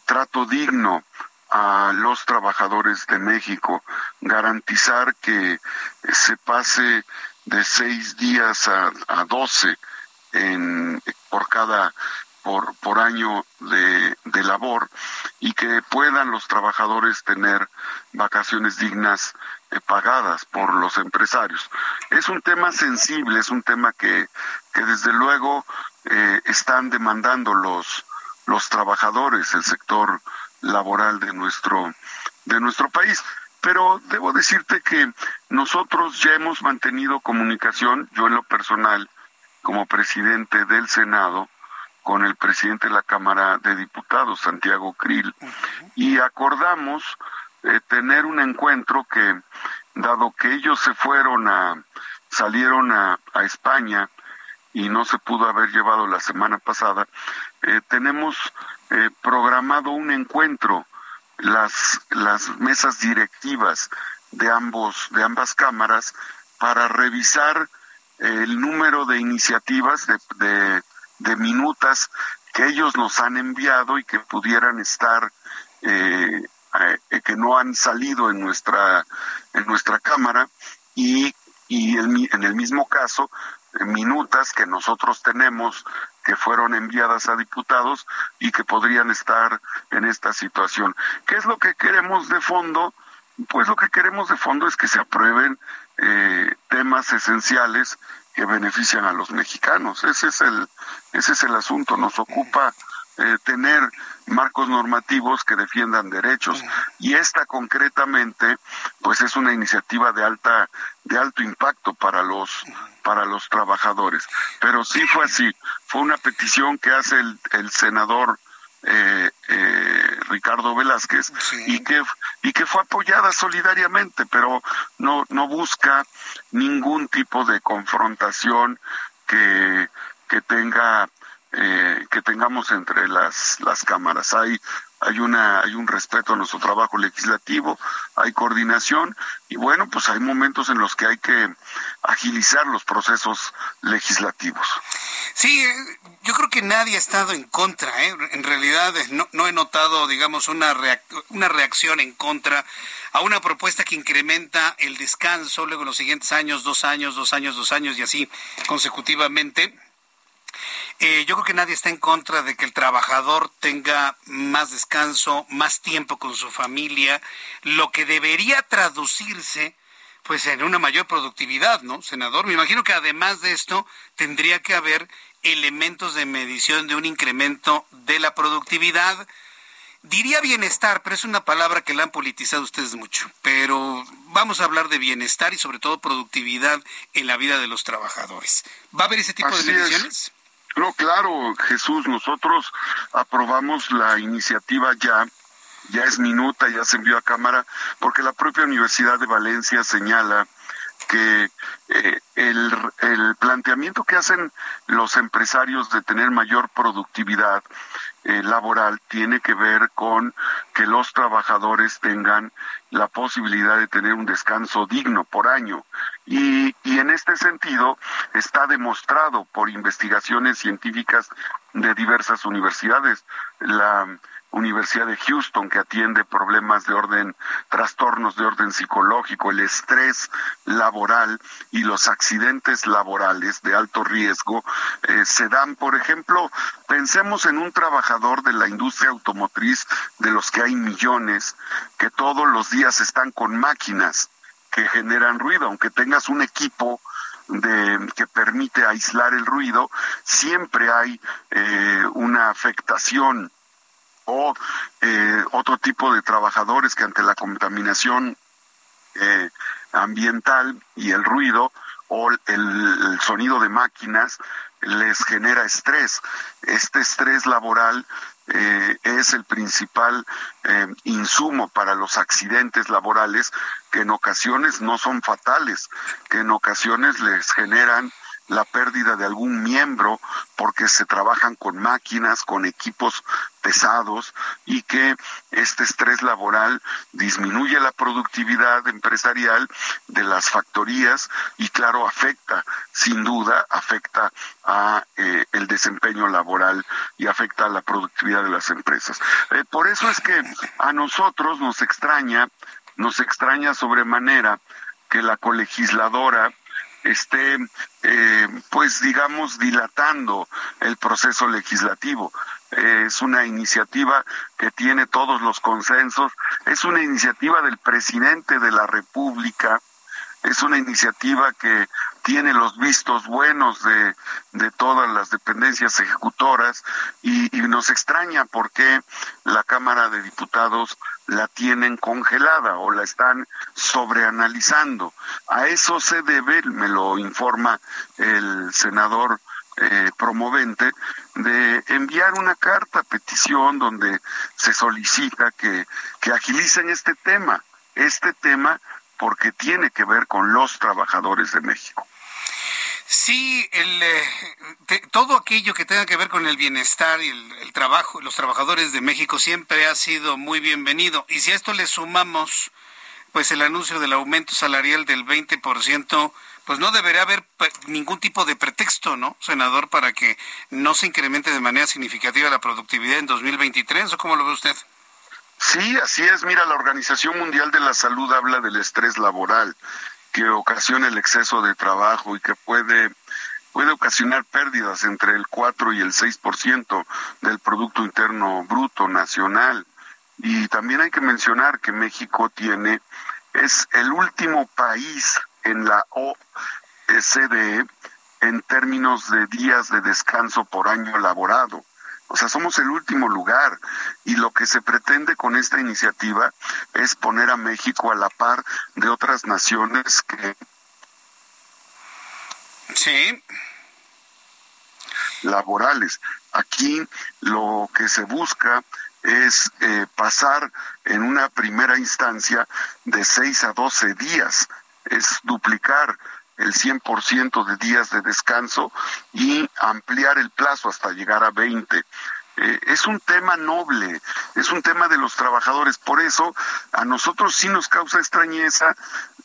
trato digno a los trabajadores de México, garantizar que se pase de seis días a, a doce en, por cada por, por año de, de, labor y que puedan los trabajadores tener vacaciones dignas eh, pagadas por los empresarios. Es un tema sensible, es un tema que, que desde luego eh, están demandando los, los trabajadores, el sector laboral de nuestro, de nuestro país. Pero debo decirte que nosotros ya hemos mantenido comunicación, yo en lo personal, como presidente del Senado, con el presidente de la Cámara de Diputados, Santiago Krill, y acordamos eh, tener un encuentro que, dado que ellos se fueron a, salieron a, España y no se pudo haber llevado la semana pasada, eh, tenemos eh, programado un encuentro, las, las mesas directivas de ambos, de ambas cámaras, para revisar el número de iniciativas de de minutas que ellos nos han enviado y que pudieran estar eh, eh, que no han salido en nuestra en nuestra cámara y y en el mismo caso eh, minutas que nosotros tenemos que fueron enviadas a diputados y que podrían estar en esta situación. ¿Qué es lo que queremos de fondo? Pues lo que queremos de fondo es que se aprueben temas esenciales que benefician a los mexicanos. Ese es el, ese es el asunto. Nos ocupa eh, tener marcos normativos que defiendan derechos. Y esta concretamente pues es una iniciativa de alta de alto impacto para los para los trabajadores. Pero sí fue así. Fue una petición que hace el, el senador eh, eh, Ricardo Velázquez y que y que fue apoyada solidariamente pero no no busca ningún tipo de confrontación que que tenga eh, que tengamos entre las las cámaras. Hay hay una hay un respeto a nuestro trabajo legislativo hay coordinación y bueno pues hay momentos en los que hay que agilizar los procesos legislativos sí eh, yo creo que nadie ha estado en contra ¿eh? en realidad eh, no, no he notado digamos una una reacción en contra a una propuesta que incrementa el descanso luego los siguientes años dos años dos años dos años y así consecutivamente eh, yo creo que nadie está en contra de que el trabajador tenga más descanso, más tiempo con su familia, lo que debería traducirse pues en una mayor productividad, ¿no, senador? Me imagino que además de esto tendría que haber elementos de medición de un incremento de la productividad. Diría bienestar, pero es una palabra que la han politizado ustedes mucho. Pero vamos a hablar de bienestar y sobre todo productividad en la vida de los trabajadores. ¿Va a haber ese tipo de mediciones? No, claro, Jesús, nosotros aprobamos la iniciativa ya, ya es minuta, ya se envió a Cámara, porque la propia Universidad de Valencia señala que eh, el, el, planteamiento que hacen los empresarios de tener mayor productividad eh, laboral tiene que ver con que los trabajadores tengan la posibilidad de tener un descanso digno por año. Y, y en este sentido está demostrado por investigaciones científicas de diversas universidades. La, Universidad de Houston que atiende problemas de orden, trastornos de orden psicológico, el estrés laboral y los accidentes laborales de alto riesgo eh, se dan, por ejemplo, pensemos en un trabajador de la industria automotriz, de los que hay millones, que todos los días están con máquinas que generan ruido, aunque tengas un equipo de, que permite aislar el ruido, siempre hay eh, una afectación o eh, otro tipo de trabajadores que ante la contaminación eh, ambiental y el ruido o el, sonido de máquinas les genera estrés. Este estrés laboral es el principal insumo para los accidentes laborales que en ocasiones no son fatales, que en ocasiones les generan la pérdida de algún miembro porque se trabajan con máquinas, con equipos pesados y que este estrés laboral disminuye la productividad empresarial de las factorías y claro afecta sin duda afecta a eh, el desempeño laboral y afecta a la productividad de las empresas. Eh, por eso es que a nosotros nos extraña nos extraña sobremanera que la colegisladora esté, eh, pues digamos, dilatando el proceso legislativo. es una iniciativa que tiene todos los consensos, es una iniciativa del presidente de la República, es una iniciativa que tiene los vistos buenos de, de todas las dependencias ejecutoras y, nos extraña por qué la Cámara de Diputados la tienen congelada o la están sobreanalizando. A eso se debe, me lo informa el senador eh, promovente, de enviar una carta, petición, donde se solicita que, que agilicen este tema, este tema porque tiene que ver con los trabajadores de México. Sí, el, eh, todo aquello que tenga que ver con el bienestar y el, trabajo, los trabajadores de México siempre ha sido muy bienvenido. Y si a esto le sumamos, pues el anuncio del aumento salarial del 20%, pues no debería haber ningún tipo de pretexto, ¿no, senador, para que no se incremente de manera significativa la productividad en 2023, ¿o cómo lo ve usted? Sí, así es. Mira, la Organización Mundial de la Salud habla del estrés laboral que ocasiona el exceso de trabajo y que puede puede ocasionar pérdidas entre el 4 y el 6% del Producto Interno Bruto Nacional. Y también hay que mencionar que México tiene, es el último país en la OCDE en términos de días de descanso por año elaborado. O sea, somos el último lugar y lo que se pretende con esta iniciativa es poner a México a la par de otras naciones que... Sí. Laborales. Aquí lo que se busca es eh, pasar en una primera instancia de 6 a 12 días, es duplicar el 100% de días de descanso y ampliar el plazo hasta llegar a 20. Eh, es un tema noble, es un tema de los trabajadores. Por eso a nosotros sí nos causa extrañeza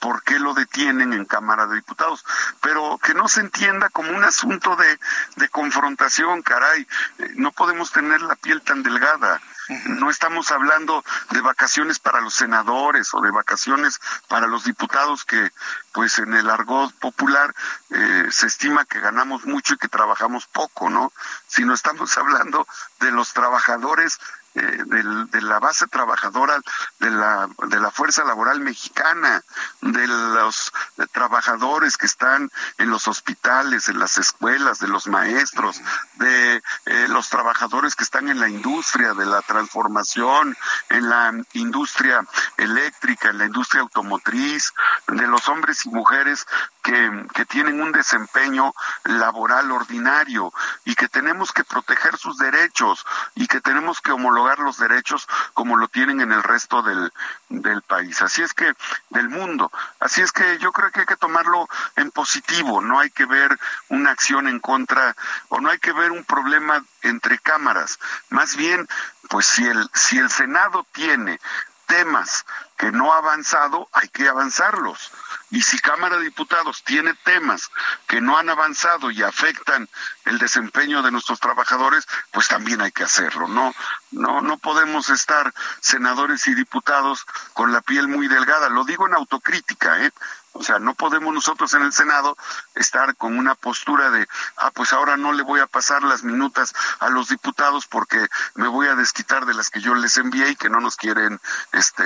por qué lo detienen en Cámara de Diputados, pero que no se entienda como un asunto de, de confrontación, caray. Eh, no podemos tener la piel tan delgada. No estamos hablando de vacaciones para los senadores o de vacaciones para los diputados que, pues en el argot popular, eh, se estima que ganamos mucho y que trabajamos poco, ¿no? Sino estamos hablando de los trabajadores eh, de la base trabajadora de la, de la fuerza laboral mexicana, de los trabajadores que están en los hospitales, en las escuelas, de los maestros, de eh, los trabajadores que están en la industria de la transformación, en la industria eléctrica, en la industria automotriz, de los hombres y mujeres que, tienen un desempeño laboral ordinario y que tenemos que proteger sus derechos y que tenemos que homologar los derechos como lo tienen en el resto del, del país. Así es que, del mundo. Así es que yo creo que hay que tomarlo en positivo, no hay que ver una acción en contra o no hay que ver un problema entre cámaras. Más bien, pues si el, si el Senado tiene temas que no ha avanzado, hay que avanzarlos. Y si Cámara de Diputados tiene temas que no han avanzado y afectan el desempeño de nuestros trabajadores, pues también hay que hacerlo. No, No, no podemos estar senadores y diputados con la piel muy delgada. Lo digo en autocrítica, ¿eh? O sea, no podemos nosotros en el Senado estar con una postura de, ah, pues ahora no le voy a pasar las minutas a los diputados porque me voy a desquitar de las que yo les envié y que no nos quieren este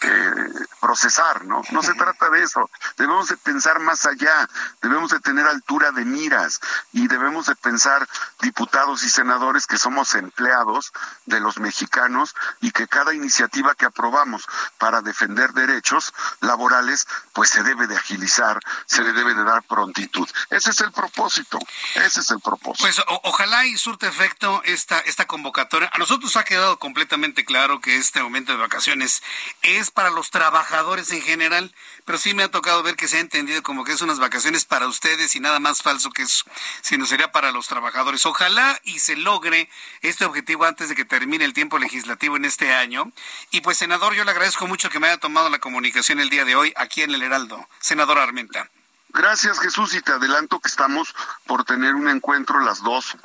eh, procesar, ¿no? No se trata de eso. Debemos de pensar más allá, debemos de tener altura de miras y debemos de pensar diputados y senadores que somos empleados de los mexicanos y que cada iniciativa que aprobamos para defender derechos laborales, pues se debe de agilizar, se le debe de dar prontitud. Ese es el propósito, ese es el propósito. Pues ojalá y surte efecto esta, esta convocatoria. A nosotros ha quedado completamente claro que este momento de vacaciones es para los trabajadores en general, pero sí me ha tocado ver que se ha entendido como que es unas vacaciones para ustedes y nada más falso que eso, sino sería para los trabajadores. Ojalá y se logre este objetivo antes de que termine el tiempo legislativo en este año. Y pues, senador, yo le agradezco mucho que me haya tomado la comunicación el día de hoy aquí en el Heraldo senador Armenta. Gracias Jesús y te adelanto que estamos por tener un encuentro las dos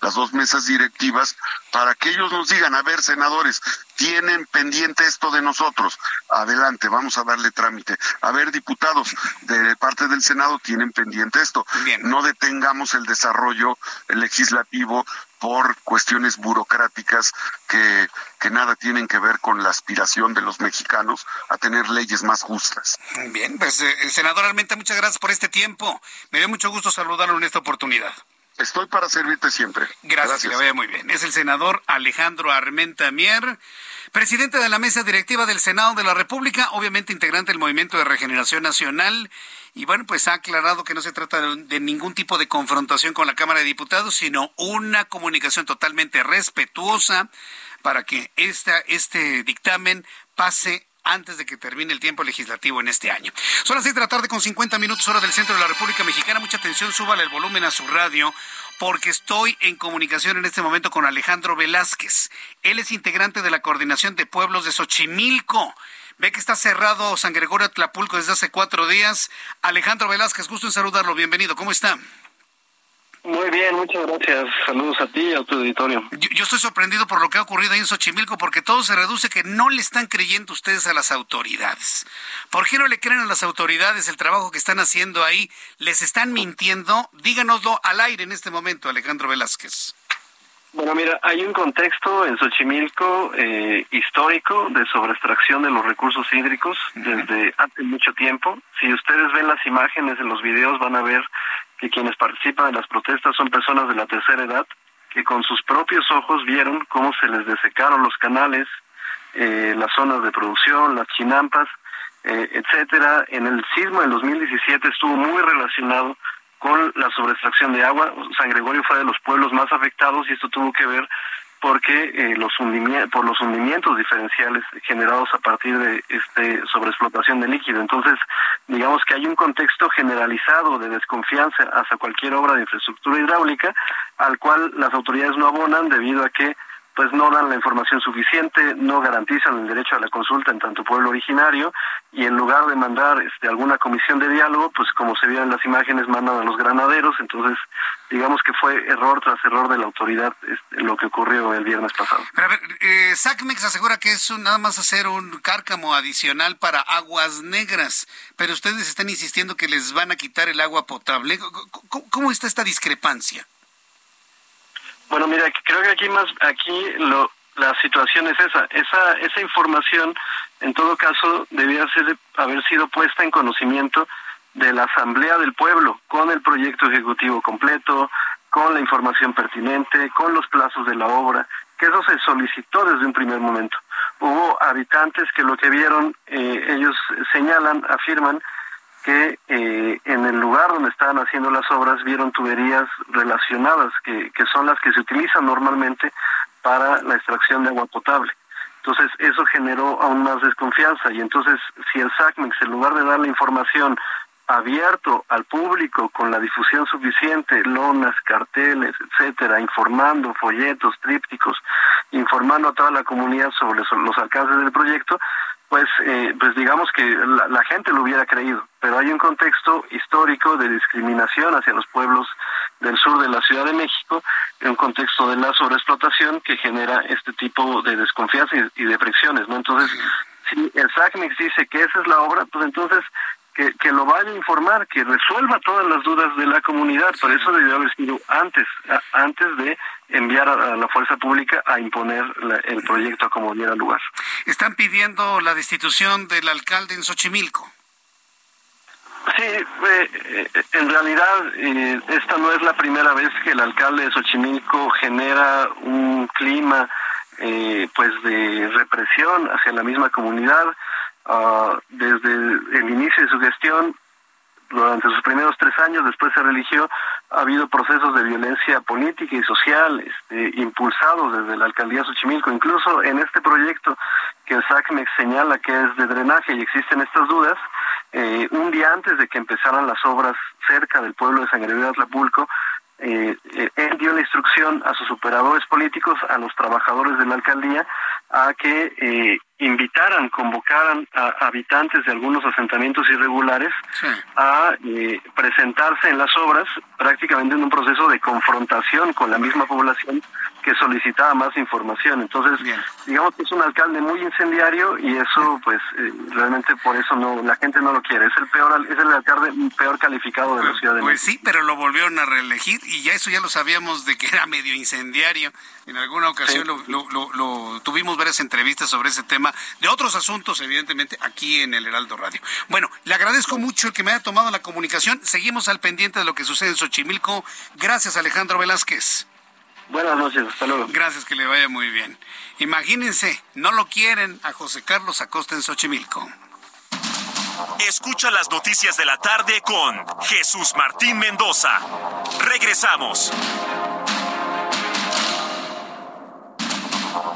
las dos mesas directivas para que ellos nos digan, a ver, senadores, tienen pendiente esto de nosotros. Adelante, vamos a darle trámite. A ver, diputados, de parte del Senado tienen pendiente esto. No detengamos el desarrollo legislativo por cuestiones burocráticas que, que nada tienen que ver con la aspiración de los mexicanos a tener leyes más justas. Bien, pues eh, senador Almenta, muchas gracias por este tiempo. Me dio mucho gusto saludarlo en esta oportunidad. Estoy para servirte siempre. Gracias, que le vaya muy bien. Es el senador Alejandro Armenta Mier, presidente de la mesa directiva del Senado de la República, obviamente integrante del Movimiento de Regeneración Nacional. Y bueno, pues ha aclarado que no se trata de, ningún tipo de confrontación con la Cámara de Diputados, sino una comunicación totalmente respetuosa para que esta, este dictamen pase antes de que termine el tiempo legislativo en este año. Son las seis de la tarde con 50 minutos hora del centro de la República Mexicana. Mucha atención, súbale el volumen a su radio porque estoy en comunicación en este momento con Alejandro Velázquez. Él es integrante de la Coordinación de Pueblos de Xochimilco. Ve que está cerrado San Gregorio Tlapulco desde hace cuatro días. Alejandro Velázquez, gusto en saludarlo. Bienvenido. ¿Cómo está? Muy bien, muchas gracias. Saludos a ti y a tu auditorio. Yo, estoy sorprendido por lo que ha ocurrido ahí en Xochimilco, porque todo se reduce que no le están creyendo ustedes a las autoridades. ¿Por qué no le creen a las autoridades el trabajo que están haciendo ahí? ¿Les están mintiendo? Díganoslo al aire en este momento, Alejandro Velázquez. Bueno, mira, hay un contexto en Xochimilco eh, histórico de sobreextracción de los recursos hídricos desde hace mucho tiempo. Si ustedes ven las imágenes en los videos van a ver que quienes participan en las protestas son personas de la tercera edad que con sus propios ojos vieron cómo se les desecaron los canales, eh, las zonas de producción, las chinampas, eh, etcétera. En el sismo del 2017 estuvo muy relacionado con la sobreextracción de agua. San Gregorio fue de los pueblos más afectados y esto tuvo que ver porque eh, los por los hundimientos diferenciales generados a partir de este sobreexplotación de líquido. Entonces, digamos que hay un contexto generalizado de desconfianza hacia cualquier obra de infraestructura hidráulica al cual las autoridades no abonan debido a que pues no dan la información suficiente, no garantizan el derecho a la consulta en tanto pueblo originario y en lugar de mandar este, alguna comisión de diálogo, pues como se vio en las imágenes mandan a los granaderos, entonces digamos que fue error tras error de la autoridad este, lo que ocurrió el viernes pasado. Pero a ver, eh, SACMEX asegura que es nada más hacer un cárcamo adicional para aguas negras, pero ustedes están insistiendo que les van a quitar el agua potable. cómo está esta discrepancia? Bueno, mira, creo que aquí más, aquí lo, la situación es esa, esa, esa información, en todo caso, debía ser, haber sido puesta en conocimiento de la Asamblea del Pueblo, con el proyecto ejecutivo completo, con la información pertinente, con los plazos de la obra, que eso se solicitó desde un primer momento. Hubo habitantes que lo que vieron, eh, ellos señalan, afirman, que eh, en el lugar donde estaban haciendo las obras vieron tuberías relacionadas, que, que son las que se utilizan normalmente para la extracción de agua potable. Entonces eso generó aún más desconfianza y entonces si el SACMEX en lugar de dar la información abierto al público con la difusión suficiente, lonas, carteles, etcétera, informando, folletos, trípticos, informando a toda la comunidad sobre los alcances del proyecto, pues, eh, pues digamos que la, gente lo hubiera creído. Pero hay un contexto histórico de discriminación hacia los pueblos del sur de la Ciudad de México, un contexto de la sobreexplotación que genera este tipo de desconfianza y, de fricciones, ¿no? Entonces, si el SACMEX dice que esa es la obra, pues entonces que, que, lo vaya a informar, que resuelva todas las dudas de la comunidad. Por eso debió haber sido antes, antes de enviar a, la fuerza pública a imponer el proyecto a como diera lugar. Están pidiendo la destitución del alcalde en Xochimilco. Sí, eh, eh, en realidad eh, esta no es la primera vez que el alcalde de Xochimilco genera un clima pues de represión hacia la misma comunidad. Ah, desde el inicio de su gestión, durante sus primeros tres años, después se religió, ha habido procesos de violencia política y social este, impulsados desde la alcaldía Xochimilco. Incluso en este proyecto que el SACMEX señala que es de drenaje y existen estas dudas, eh, un día antes de que empezaran las obras cerca del pueblo de San Gregorio de Atlapulco, eh, eh, él dio la instrucción a sus operadores políticos, a los trabajadores de la alcaldía, a que eh, invitaran, convocaran a habitantes de algunos asentamientos irregulares a eh, presentarse en las obras, prácticamente en un proceso de confrontación con la misma población que solicitaba más información. Entonces, digamos que es un alcalde muy incendiario y eso, pues, eh, realmente por eso no la gente no lo quiere. Es el peor, es el alcalde peor calificado de la ciudad de pues México. Pues sí, pero lo volvieron a reelegir y ya eso ya lo sabíamos de que era medio incendiario. En alguna ocasión lo, lo, lo, tuvimos varias entrevistas sobre ese tema, de otros asuntos, evidentemente, aquí en el Heraldo Radio. Bueno, le agradezco mucho el que me haya tomado la comunicación. Seguimos al pendiente de lo que sucede en Xochimilco. Gracias, Alejandro Velázquez. Buenas noches, hasta luego. Gracias, que le vaya muy bien. Imagínense, no lo quieren a José Carlos Acosta en Xochimilco. Escucha las noticias de la tarde con Jesús Martín Mendoza. Regresamos.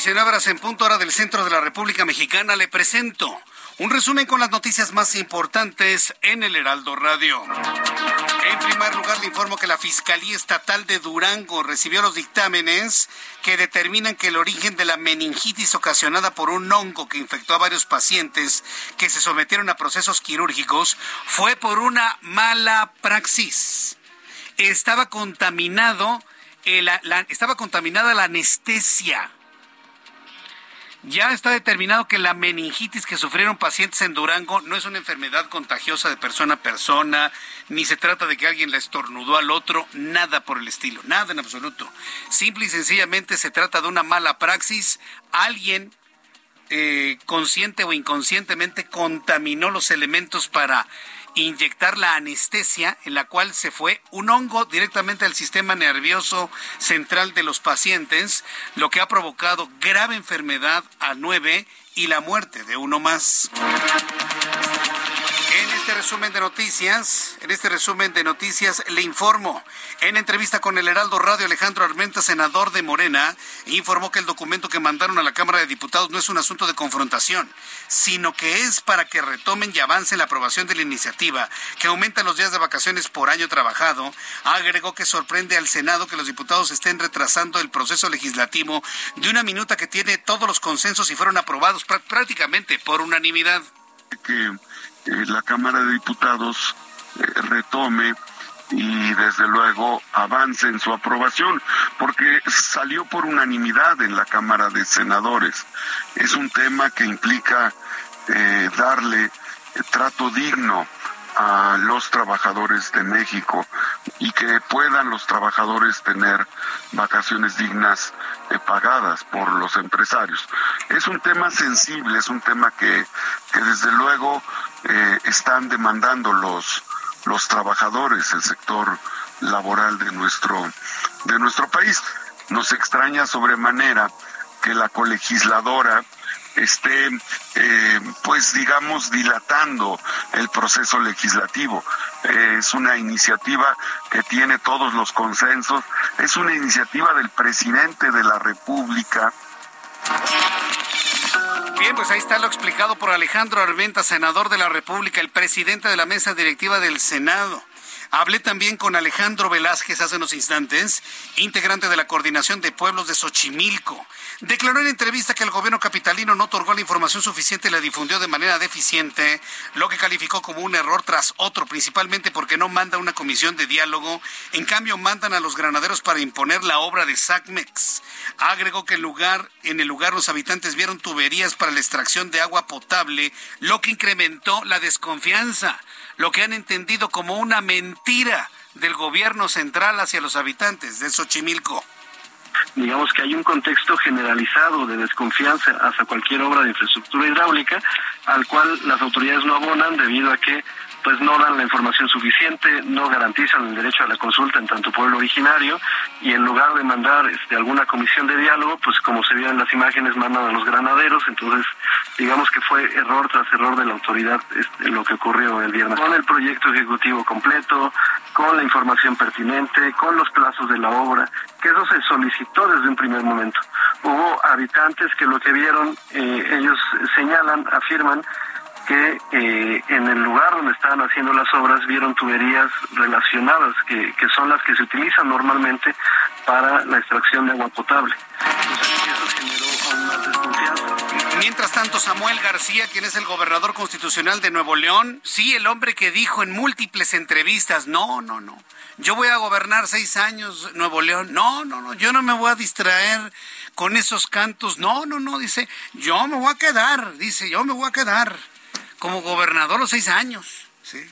19 horas en punto hora del centro de la República Mexicana, le presento un resumen con las noticias más importantes en el Heraldo Radio. En primer lugar, le informo que la Fiscalía Estatal de Durango recibió los dictámenes que determinan que el origen de la meningitis ocasionada por un hongo que infectó a varios pacientes que se sometieron a procesos quirúrgicos fue por una mala praxis. Estaba contaminado, estaba contaminada la anestesia ya está determinado que la meningitis que sufrieron pacientes en Durango no es una enfermedad contagiosa de persona a persona, ni se trata de que alguien la estornudó al otro, nada por el estilo, nada en absoluto. Simple y sencillamente se trata de una mala praxis. Alguien eh, consciente o inconscientemente contaminó los elementos para inyectar la anestesia en la cual se fue un hongo directamente al sistema nervioso central de los pacientes, lo que ha provocado grave enfermedad a nueve y la muerte de uno más. Este resumen de noticias, en este resumen de noticias le informo. En entrevista con el Heraldo Radio, Alejandro Armenta, senador de Morena, informó que el documento que mandaron a la Cámara de Diputados no es un asunto de confrontación, sino que es para que retomen y avancen la aprobación de la iniciativa que aumenta los días de vacaciones por año trabajado. Agregó que sorprende al Senado que los diputados estén retrasando el proceso legislativo de una minuta que tiene todos los consensos y fueron aprobados prácticamente por unanimidad. Que eh, la Cámara de Diputados eh, retome y desde luego avance en su aprobación, porque salió por unanimidad en la Cámara de Senadores. Es un tema que implica eh, darle trato digno a los trabajadores de México y que puedan los trabajadores tener vacaciones dignas pagadas por los empresarios. Es un tema sensible, es un tema que, que desde luego eh, están demandando los los trabajadores, el sector laboral de nuestro, de nuestro país. Nos extraña sobremanera que la colegisladora esté, eh, pues digamos, dilatando el proceso legislativo. es una iniciativa que tiene todos los consensos, es una iniciativa del presidente de la República. Bien, pues ahí está lo explicado por Alejandro Armenta, senador de la República, el presidente de la mesa directiva del Senado. Hablé también con Alejandro Velázquez hace unos instantes, integrante de la Coordinación de Pueblos de Xochimilco. Declaró en entrevista que el gobierno capitalino no otorgó la información suficiente y la difundió de manera deficiente, lo que calificó como un error tras otro, principalmente porque no manda una comisión de diálogo, en cambio mandan a los granaderos para imponer la obra de SACMEX. Agregó que en, lugar, en el lugar los habitantes vieron tuberías para la extracción de agua potable, lo que incrementó la desconfianza lo que han entendido como una mentira del gobierno central hacia los habitantes de Xochimilco. Digamos que hay un contexto generalizado de desconfianza hacia cualquier obra de infraestructura hidráulica al cual las autoridades no abonan debido a que pues no dan la información suficiente, no garantizan el derecho a la consulta en tanto pueblo originario y en lugar de mandar este, alguna comisión de diálogo, pues como se vio en las imágenes mandan a los granaderos, entonces digamos que fue error tras error de la autoridad este, lo que ocurrió el viernes. Con el proyecto ejecutivo completo, con la información pertinente, con los plazos de la obra, que eso se solicitó desde un primer momento. Hubo habitantes que lo que vieron, eh, ellos señalan, afirman, que eh, en el lugar donde estaban haciendo las obras vieron tuberías relacionadas, que, que son las que se utilizan normalmente para la extracción de agua potable. Mientras tanto, Samuel García, quien es el gobernador constitucional de Nuevo León, sí, el hombre que dijo en múltiples entrevistas, no, no, no, yo voy a gobernar seis años Nuevo León, no, no, no, yo no me voy a distraer con esos cantos, no, no, no, dice, yo me voy a quedar, dice, yo me voy a quedar como gobernador los seis años. ¿sí?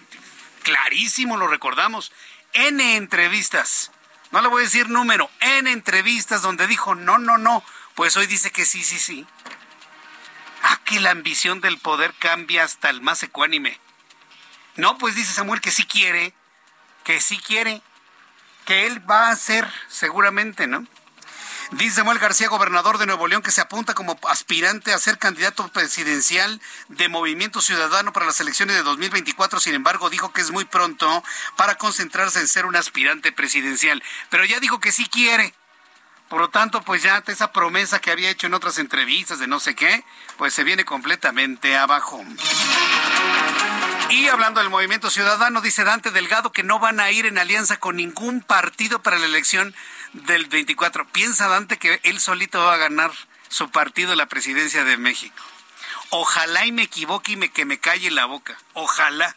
Clarísimo, lo recordamos. N entrevistas. No le voy a decir número. N entrevistas donde dijo no, no, no. Pues hoy dice que sí, sí, sí. Ah, que la ambición del poder cambia hasta el más ecuánime. No, pues dice Samuel que sí quiere, que sí quiere, que él va a hacer seguramente, ¿no? Dice Samuel García, gobernador de Nuevo León, que se apunta como aspirante a ser candidato presidencial de Movimiento Ciudadano para las elecciones de 2024. Sin embargo, dijo que es muy pronto para concentrarse en ser un aspirante presidencial. Pero ya dijo que sí quiere. Por lo tanto, pues ya esa promesa que había hecho en otras entrevistas de no sé qué, pues se viene completamente abajo. Y hablando del movimiento ciudadano, dice Dante Delgado que no van a ir en alianza con ningún partido para la elección del 24. Piensa Dante que él solito va a ganar su partido la presidencia de México. Ojalá y me equivoque y me, que me calle la boca. Ojalá.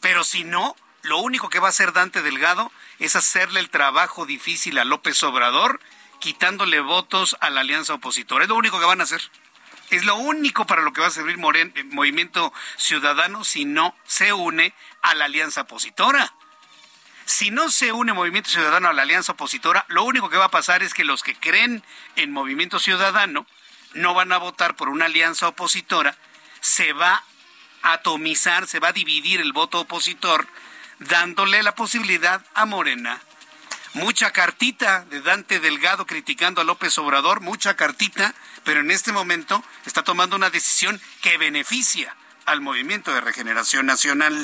Pero si no, lo único que va a hacer Dante Delgado es hacerle el trabajo difícil a López Obrador quitándole votos a la alianza opositora. Es lo único que van a hacer. Es lo único para lo que va a servir eh, Movimiento Ciudadano si no se une a la alianza opositora. Si no se une Movimiento Ciudadano a la alianza opositora, lo único que va a pasar es que los que creen en Movimiento Ciudadano no van a votar por una alianza opositora, se va a atomizar, se va a dividir el voto opositor, dándole la posibilidad a Morena mucha cartita de Dante Delgado criticando a López Obrador, mucha cartita, pero en este momento está tomando una decisión que beneficia al movimiento de regeneración nacional.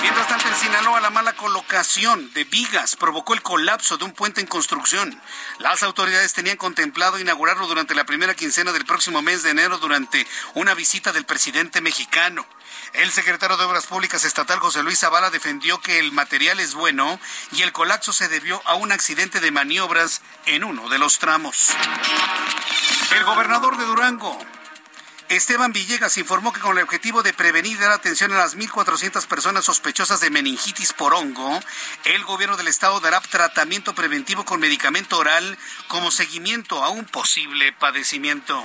Mientras tanto, en Sinaloa, la mala colocación de vigas provocó el colapso de un puente en construcción. Las autoridades tenían contemplado inaugurarlo durante la primera quincena del próximo mes de enero durante una visita del presidente mexicano. El secretario de Obras Públicas estatal José Luis Zavala defendió que el material es bueno y el colapso se debió a un accidente de maniobras en uno de los tramos. El gobernador de Durango, Esteban Villegas informó que con el objetivo de prevenir y dar atención a las 1.400 personas sospechosas de meningitis por hongo, el gobierno del estado dará tratamiento preventivo con medicamento oral como seguimiento a un posible padecimiento.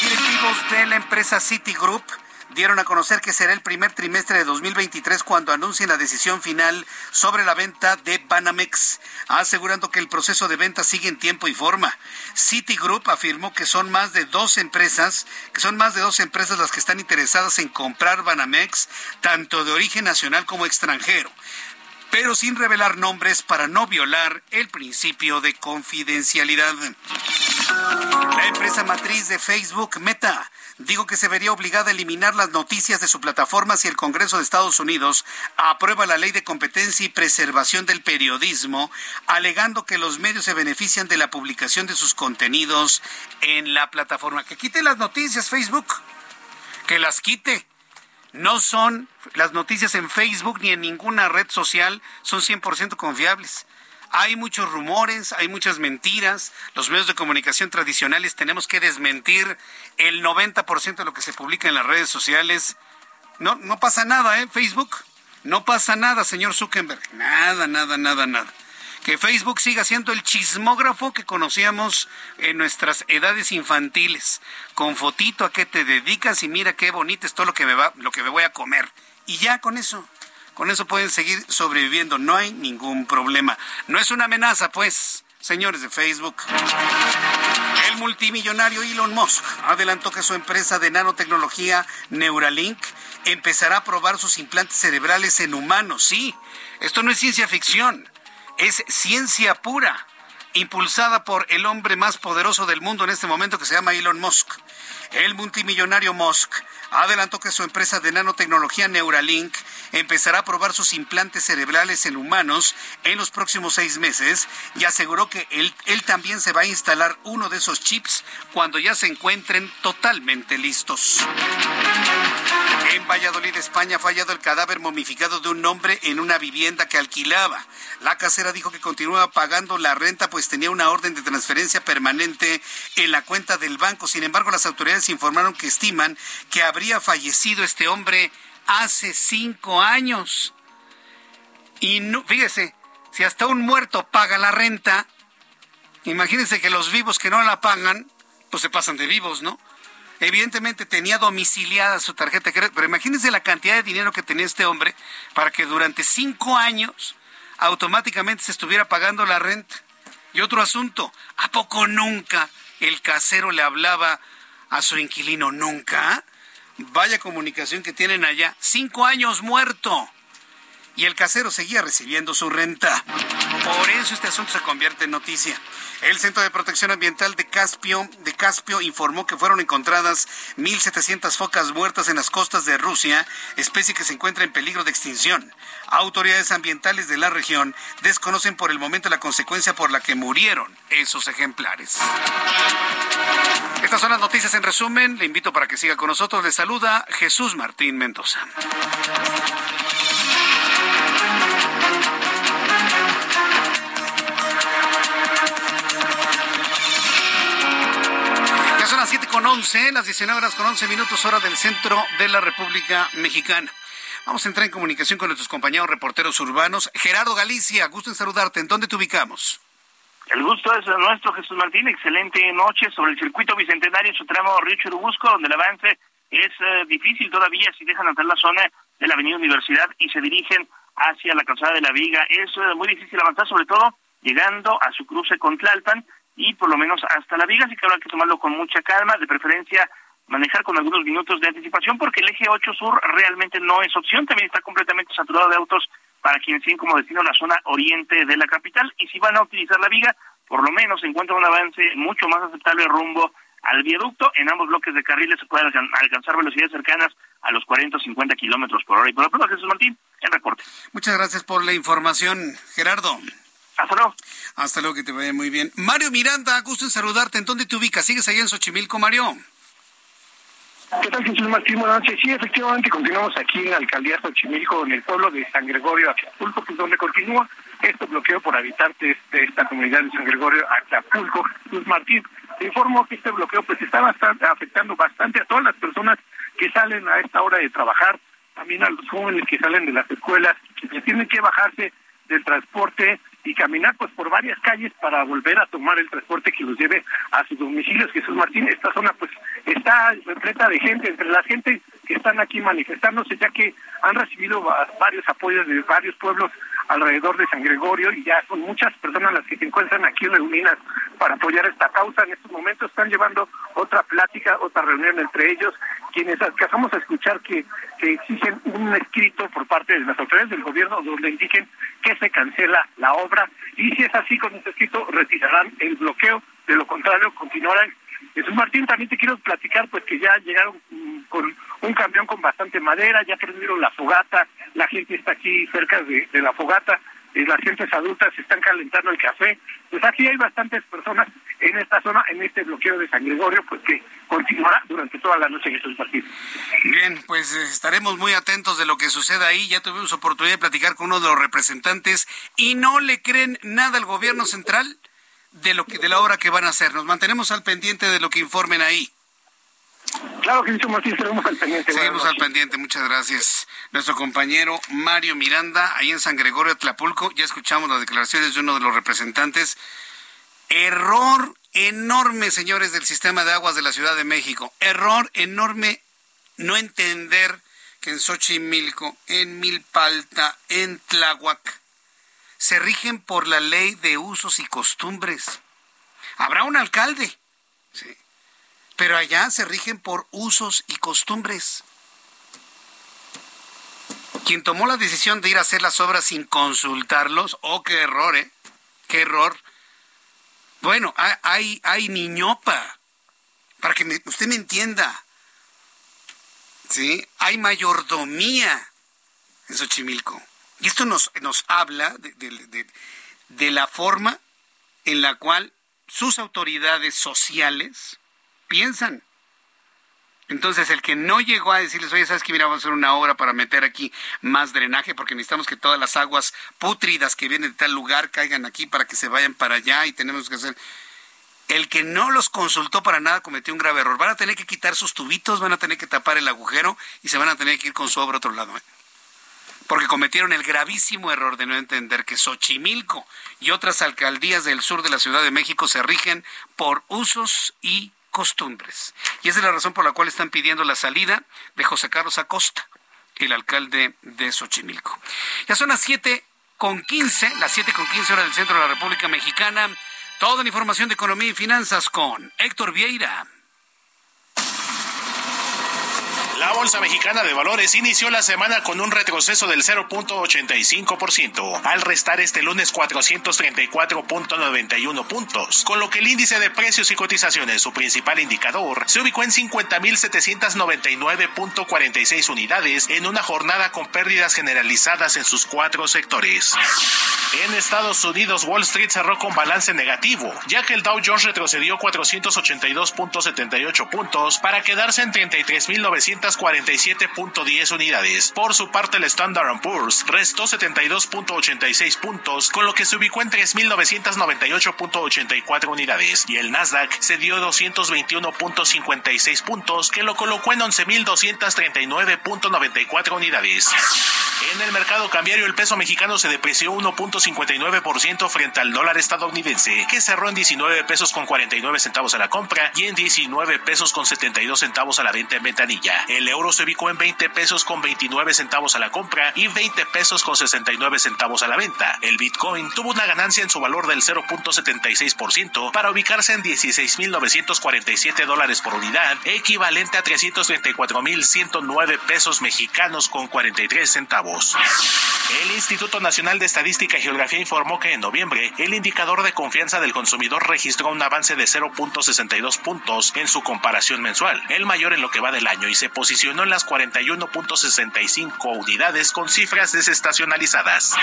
Directivos de la empresa Citigroup dieron a conocer que será el primer trimestre de 2023 cuando anuncien la decisión final sobre la venta de Banamex, asegurando que el proceso de venta sigue en tiempo y forma. Citigroup afirmó que son más de dos empresas, que son más de dos empresas las que están interesadas en comprar Banamex, tanto de origen nacional como extranjero pero sin revelar nombres para no violar el principio de confidencialidad. La empresa matriz de Facebook, Meta, dijo que se vería obligada a eliminar las noticias de su plataforma si el Congreso de Estados Unidos aprueba la ley de competencia y preservación del periodismo, alegando que los medios se benefician de la publicación de sus contenidos en la plataforma. Que quite las noticias Facebook, que las quite no son las noticias en Facebook ni en ninguna red social, son 100% confiables. Hay muchos rumores, hay muchas mentiras. Los medios de comunicación tradicionales tenemos que desmentir el 90% de lo que se publica en las redes sociales. No, no pasa nada, ¿eh? Facebook. No pasa nada, señor Zuckerberg. Nada, nada, nada, nada que Facebook siga siendo el chismógrafo que conocíamos en nuestras edades infantiles, con fotito a qué te dedicas y mira qué bonito es todo lo que me va, lo que me voy a comer. Y ya con eso, con eso pueden seguir sobreviviendo, no hay ningún problema. No es una amenaza, pues, señores de Facebook. El multimillonario Elon Musk adelantó que su empresa de nanotecnología Neuralink empezará a probar sus implantes cerebrales en humanos. Sí, esto no es ciencia ficción es ciencia pura, impulsada por el hombre más poderoso del mundo en este momento que se llama Elon Musk. El multimillonario Musk adelantó que su empresa de nanotecnología Neuralink empezará a probar sus implantes cerebrales en humanos en los próximos seis meses y aseguró que él, también se va a instalar uno de esos chips cuando ya se encuentren totalmente listos. En Valladolid, España, ha fallado el cadáver momificado de un hombre en una vivienda que alquilaba. La casera dijo que continuaba pagando la renta pues tenía una orden de transferencia permanente en la cuenta del banco. Sin embargo, las autoridades informaron que estiman que habría fallecido este hombre hace cinco años. Y no, fíjese, si hasta un muerto paga la renta, imagínense que los vivos que no la pagan, pues se pasan de vivos, ¿no? Evidentemente tenía domiciliada su tarjeta pero imagínense la cantidad de dinero que tenía este hombre para que durante cinco años automáticamente se estuviera pagando la renta. Y otro asunto, ¿a poco nunca el casero le hablaba a su inquilino? ¿Nunca? Vaya comunicación que tienen allá. Cinco años muerto. Y el casero seguía recibiendo su renta. Por eso este asunto se convierte en noticia. El Centro de Protección Ambiental de Caspio, de Caspio informó que fueron encontradas 1.700 focas muertas en las costas de Rusia, especie que se encuentra en peligro de extinción. Autoridades ambientales de la región desconocen por el momento la consecuencia por la que murieron esos ejemplares. Estas son las noticias en resumen. Le invito para que siga con nosotros. Le saluda Jesús Martín Mendoza. Con 11, las 19 horas con 11 minutos hora del centro de la República Mexicana. Vamos a entrar en comunicación con nuestros compañeros reporteros urbanos. Gerardo Galicia, gusto en saludarte. ¿En dónde te ubicamos? El gusto es nuestro, Jesús Martín. Excelente noche sobre el circuito bicentenario en su tramo Río Churubusco, donde el avance es eh, difícil todavía si dejan entrar la zona de la Avenida Universidad y se dirigen hacia la calzada de la Viga. Es eh, muy difícil avanzar, sobre todo llegando a su cruce con Tlalpan y por lo menos hasta la viga, así que habrá que tomarlo con mucha calma, de preferencia manejar con algunos minutos de anticipación porque el eje 8 sur realmente no es opción, también está completamente saturado de autos para quienes tienen como destino la zona oriente de la capital y si van a utilizar la viga, por lo menos se encuentra un avance mucho más aceptable rumbo al viaducto. En ambos bloques de carriles se pueden alcanzar velocidades cercanas a los 40 o 50 kilómetros por hora. Y por lo pronto, Jesús Martín, el reporte. Muchas gracias por la información, Gerardo. Hasta luego. Hasta luego, que te vaya muy bien. Mario Miranda, gusto en saludarte. ¿En dónde te ubicas? ¿Sigues ahí en Xochimilco, Mario? ¿Qué tal, Jesús Martín? Buenas noches. Sí, efectivamente, continuamos aquí en la alcaldía Xochimilco, en el pueblo de San Gregorio, Acapulco, pues donde continúa este bloqueo por habitantes de esta comunidad de San Gregorio, Acapulco. Jesús Martín, te informo que este bloqueo pues está bastante, afectando bastante a todas las personas que salen a esta hora de trabajar, también a los jóvenes que salen de las escuelas, que tienen que bajarse del transporte y caminar pues por varias calles para volver a tomar el transporte que los lleve a sus domicilios. Jesús Martín, esta zona pues está repleta de gente, entre la gente que están aquí manifestándose, ya que han recibido varios apoyos de varios pueblos alrededor de San Gregorio y ya son muchas personas las que se encuentran aquí reunidas para apoyar esta causa. En estos momentos están llevando otra plática, otra reunión entre ellos, quienes alcanzamos a escuchar que, que exigen un escrito por parte de las autoridades del gobierno donde indiquen que se cancela la obra y si es así con este escrito retirarán el bloqueo, de lo contrario continuarán Jesús Martín, también te quiero platicar pues que ya llegaron con un camión con bastante madera, ya prendieron la fogata, la gente está aquí cerca de, la fogata, las gentes adultas están calentando el café. Pues aquí hay bastantes personas en esta zona, en este bloqueo de San Gregorio, pues que continuará durante toda la noche Jesús Martín. Bien, pues eh, estaremos muy atentos de lo que suceda ahí. Ya tuvimos oportunidad de platicar con uno de los representantes y no le creen nada al gobierno central de lo que de la obra que van a hacer. Nos mantenemos al pendiente de lo que informen ahí. Claro que sí, Martín, estaremos al pendiente. Seguimos al pendiente, muchas gracias. Nuestro compañero Mario Miranda, ahí en San Gregorio Tlapulco, ya escuchamos las declaraciones de uno de los representantes. Error enorme, señores del sistema de aguas de la Ciudad de México. Error enorme no entender que en Xochimilco, en Milpalta, en Tláhuac, se rigen por la ley de usos y costumbres. Habrá un alcalde, sí, pero allá se rigen por usos y costumbres. Quien tomó la decisión de ir a hacer las obras sin consultarlos, oh, qué error, ¿eh? Qué error. Bueno, hay, hay niñopa, para que usted me entienda. ¿Sí? Hay mayordomía en Xochimilco. Y esto nos, nos habla de, de, la forma en la cual sus autoridades sociales piensan. Entonces, el que no llegó a decirles, oye, ¿sabes qué? Mira, vamos a hacer una obra para meter aquí más drenaje, porque necesitamos que todas las aguas pútridas que vienen de tal lugar caigan aquí para que se vayan para allá y tenemos que hacer... El que no los consultó para nada cometió un grave error. Van a tener que quitar sus tubitos, van a tener que tapar el agujero y se van a tener que ir con su obra a otro lado. ¿eh? porque cometieron el gravísimo error de no entender que Xochimilco y otras alcaldías del sur de la Ciudad de México se rigen por usos y costumbres. Y esa es la razón por la cual están pidiendo la salida de José Carlos Acosta, el alcalde de Xochimilco. Ya son las 7 con 15, las 7 con 15 horas del centro de la República Mexicana. Toda la información de economía y finanzas con Héctor Vieira. La Bolsa Mexicana de Valores inició la semana con un retroceso del 0.85%, al restar este lunes 434.91 puntos, con lo que el índice de precios y cotizaciones, su principal indicador, se ubicó en 50.799.46 unidades en una jornada con pérdidas generalizadas en sus cuatro sectores. En Estados Unidos, Wall Street cerró con balance negativo, ya que el Dow Jones retrocedió 482.78 puntos para quedarse en 33.900 47.10 unidades. Por su parte, el Standard Poor's restó 72.86 puntos, con lo que se ubicó en 3.998.84 unidades, y el Nasdaq se dio 221.56 puntos, que lo colocó en 11.239.94 unidades. En el mercado cambiario, el peso mexicano se depreció 1.59% frente al dólar estadounidense, que cerró en 19 pesos con 49 centavos a la compra y en 19 pesos con 72 centavos a la venta en ventanilla. El euro se ubicó en 20 pesos con 29 centavos a la compra y 20 pesos con 69 centavos a la venta. El Bitcoin tuvo una ganancia en su valor del 0.76% para ubicarse en 16.947 dólares por unidad, equivalente a 334.109 pesos mexicanos con 43 centavos. El Instituto Nacional de Estadística y Geografía informó que en noviembre el indicador de confianza del consumidor registró un avance de 0.62 puntos en su comparación mensual, el mayor en lo que va del año y se posicionó en las 41.65 unidades con cifras desestacionalizadas.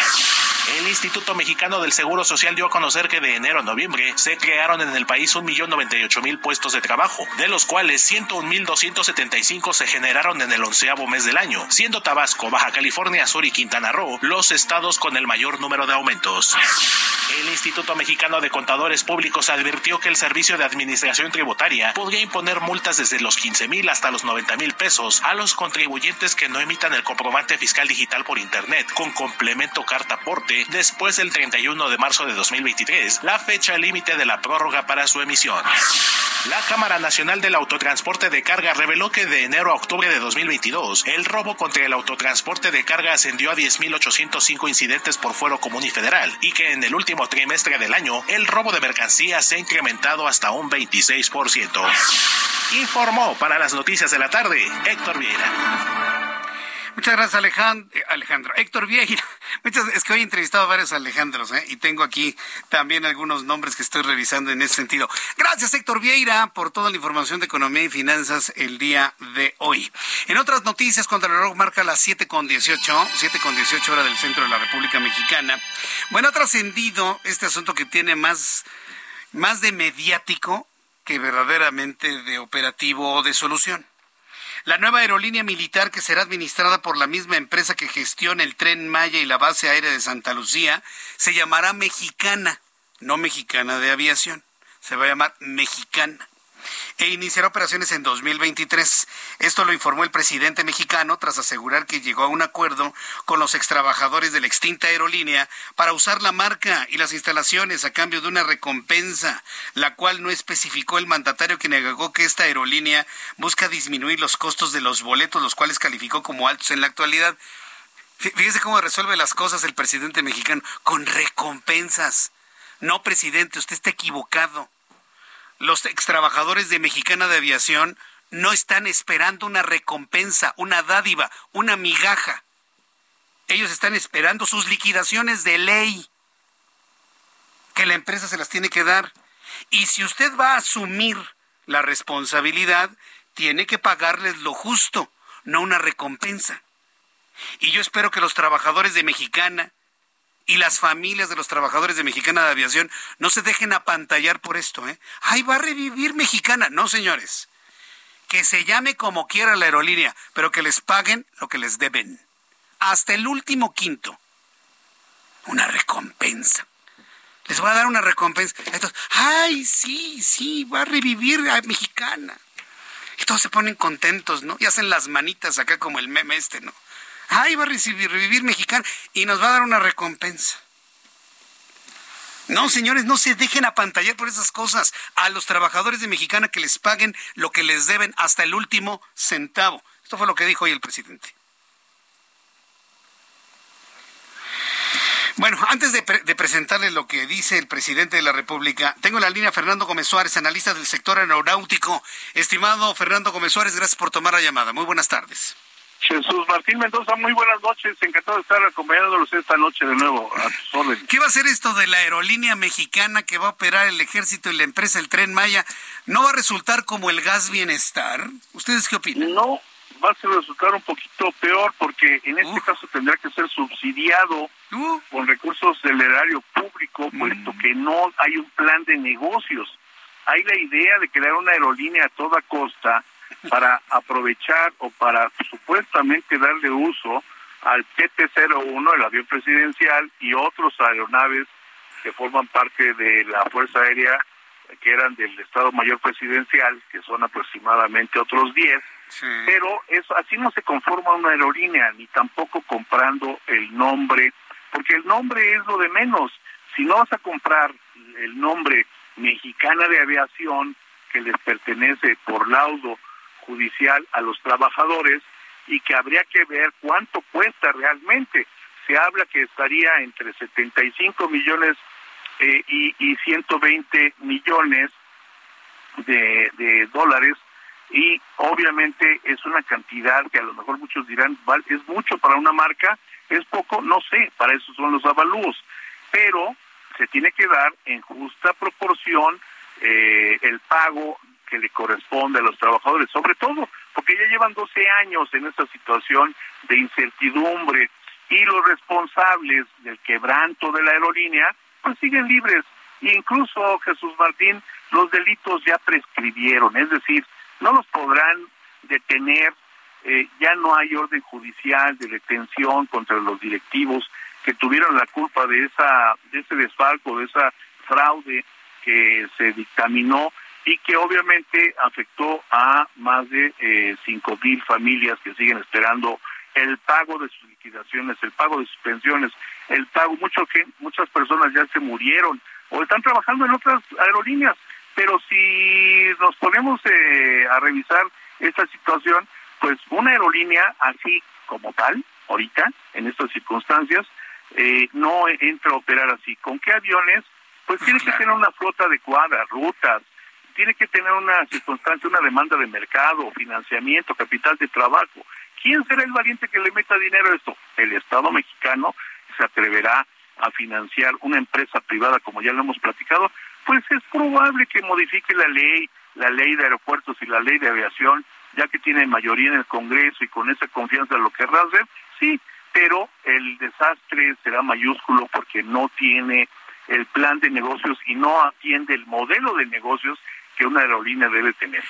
El Instituto Mexicano del Seguro Social dio a conocer que de enero a noviembre se crearon en el país 1.098.000 puestos de trabajo, de los cuales 101.275 se generaron en el onceavo mes del año, siendo Tabasco, Baja California Sur y Quintana Roo los estados con el mayor número de aumentos. El Instituto Mexicano de Contadores Públicos advirtió que el Servicio de Administración Tributaria podría imponer multas desde los 15.000 hasta los 90.000 pesos a los contribuyentes que no emitan el comprobante fiscal digital por Internet con complemento carta aporte después del 31 de marzo de 2023, la fecha límite de la prórroga para su emisión. La Cámara Nacional del Autotransporte de Carga reveló que de enero a octubre de 2022, el robo contra el autotransporte de carga ascendió a 10.805 incidentes por fuero común y federal, y que en el último trimestre del año, el robo de mercancías se ha incrementado hasta un 26%. Informó para las noticias de la tarde Héctor Vieira. Muchas gracias, Alejandro. Eh, Alejandro. Héctor Vieira. Muchas, es que hoy he entrevistado a varios Alejandros, ¿eh? y tengo aquí también algunos nombres que estoy revisando en ese sentido. Gracias, Héctor Vieira, por toda la información de economía y finanzas el día de hoy. En otras noticias, cuando el reloj marca las 7 con 18, 7 con 18 horas del centro de la República Mexicana, bueno, ha trascendido este asunto que tiene más, más de mediático que verdaderamente de operativo o de solución. La nueva aerolínea militar que será administrada por la misma empresa que gestiona el tren Maya y la base aérea de Santa Lucía se llamará Mexicana, no Mexicana de Aviación, se va a llamar Mexicana e iniciará operaciones en 2023. Esto lo informó el presidente mexicano tras asegurar que llegó a un acuerdo con los extrabajadores de la extinta aerolínea para usar la marca y las instalaciones a cambio de una recompensa, la cual no especificó el mandatario que negó que esta aerolínea busca disminuir los costos de los boletos, los cuales calificó como altos en la actualidad. Fíjese cómo resuelve las cosas el presidente mexicano, con recompensas. No, presidente, usted está equivocado los extrabajadores de Mexicana de Aviación no están esperando una recompensa, una dádiva, una migaja. Ellos están esperando sus liquidaciones de ley, que la empresa se las tiene que dar. Y si usted va a asumir la responsabilidad, tiene que pagarles lo justo, no una recompensa. Y yo espero que los trabajadores de Mexicana y las familias de los trabajadores de Mexicana de Aviación no se dejen apantallar por esto, ¿eh? ¡Ay, va a revivir Mexicana! No, señores. Que se llame como quiera la aerolínea, pero que les paguen lo que les deben. Hasta el último quinto. Una recompensa. Les voy a dar una recompensa. Entonces, ¡ay, sí, sí! Va a revivir a Mexicana. Y todos se ponen contentos, ¿no? Y hacen las manitas acá como el meme este, ¿no? Ay, va a recibir, revivir mexicano y nos va a dar una recompensa. No, señores, no se dejen apantallar por esas cosas. A los trabajadores de Mexicana que les paguen lo que les deben hasta el último centavo. Esto fue lo que dijo hoy el presidente. Bueno, antes de, de, presentarles lo que dice el presidente de la República, tengo en la línea Fernando Gómez Suárez, analista del sector aeronáutico. Estimado Fernando Gómez Suárez, gracias por tomar la llamada. Muy buenas tardes. Jesús Martín Mendoza, muy buenas noches. Encantado de estar acompañándolos esta noche de nuevo a tus órdenes. ¿Qué va a ser esto de la aerolínea mexicana que va a operar el ejército y la empresa, el Tren Maya? ¿No va a resultar como el gas bienestar? ¿Ustedes qué opinan? No, va a resultar un poquito peor porque en este caso tendrá que ser subsidiado con recursos del erario público, puesto mm. que no hay un plan de negocios. Hay la idea de crear una aerolínea a toda costa para aprovechar o para supuestamente darle uso al PT-01, el avión presidencial, y otros aeronaves que forman parte de la Fuerza Aérea, que eran del Estado Mayor Presidencial, que son aproximadamente otros 10. Pero eso así no se conforma una aerolínea, ni tampoco comprando el nombre, porque el nombre es lo de menos. Si no vas a comprar el nombre Mexicana de Aviación, que les pertenece por laudo judicial a los trabajadores y que habría que ver cuánto cuesta realmente. Se habla que estaría entre 75 millones eh, y, y 120 millones de, de dólares y obviamente es una cantidad que a lo mejor muchos dirán, es mucho para una marca, es poco, no sé, para eso son los avalúos, pero se tiene que dar en justa proporción eh, el pago que le corresponde a los trabajadores, sobre todo porque ya llevan 12 años en esta situación de incertidumbre y los responsables del quebranto de la aerolínea pues siguen libres. incluso, Jesús Martín, los delitos ya prescribieron, es decir, no los podrán detener, eh, ya no hay orden judicial de detención contra los directivos que tuvieron la culpa de esa de ese desfalco, de esa fraude que se dictaminó y que obviamente afectó a más de eh, cinco mil familias que siguen esperando el pago de sus liquidaciones, el pago de sus pensiones, el pago, mucho que muchas personas ya se murieron o están trabajando en otras aerolíneas. Pero si nos ponemos eh, a revisar esta situación, pues una aerolínea así como tal, ahorita, en estas circunstancias, eh, no entra a operar así. ¿Con qué aviones? Pues tiene que tener una flota adecuada, rutas, tiene que tener una circunstancia, una demanda de mercado, financiamiento, capital de trabajo. ¿Quién será el valiente que le meta dinero a esto? El Estado mexicano se atreverá a financiar una empresa privada, como ya lo hemos platicado, pues es probable que modifique la ley, la ley de aeropuertos y la ley de aviación, ya que tiene mayoría en el Congreso y con esa confianza lo querrá hacer, sí, pero el desastre será mayúsculo porque no tiene el plan de negocios y no atiende el modelo de negocios que una aerolínea debe tener.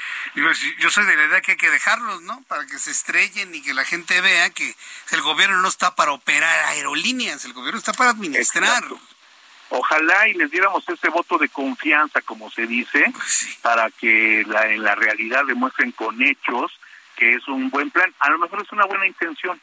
Yo soy de la idea que hay que dejarlos, ¿no? Para que se estrellen y que la gente vea que el gobierno no está para operar aerolíneas, el gobierno está para administrar. Ojalá y les diéramos ese voto de confianza, como se dice, pues para que la, en la realidad demuestren con hechos que es un buen plan. A lo mejor es una buena intención,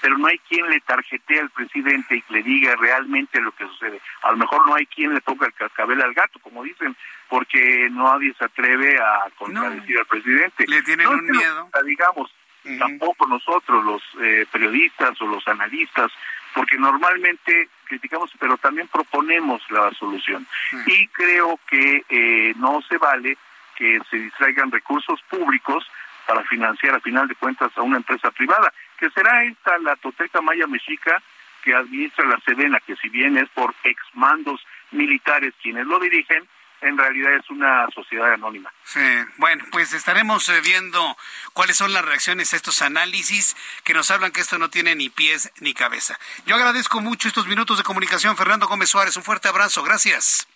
pero no hay quien le tarjetee al presidente y le diga realmente lo que sucede. A lo mejor no hay quien le ponga el cascabel al gato, como dicen, porque nadie se atreve a contradecir al presidente. Le tienen un miedo. digamos, tampoco nosotros, los eh, periodistas o los analistas, porque normalmente criticamos, pero también proponemos la solución. Y creo que eh, no se vale que se distraigan recursos públicos para financiar a final de cuentas a una empresa privada que será esta la Toteca Maya Mexica que administra la Sedena, que si bien es por exmandos militares quienes lo dirigen, en realidad es una sociedad anónima. Sí, bueno, pues estaremos eh, viendo cuáles son las reacciones a estos análisis que nos hablan que esto no tiene ni pies ni cabeza. Yo agradezco mucho estos minutos de comunicación, Fernando Gómez Suárez. Un fuerte abrazo, gracias.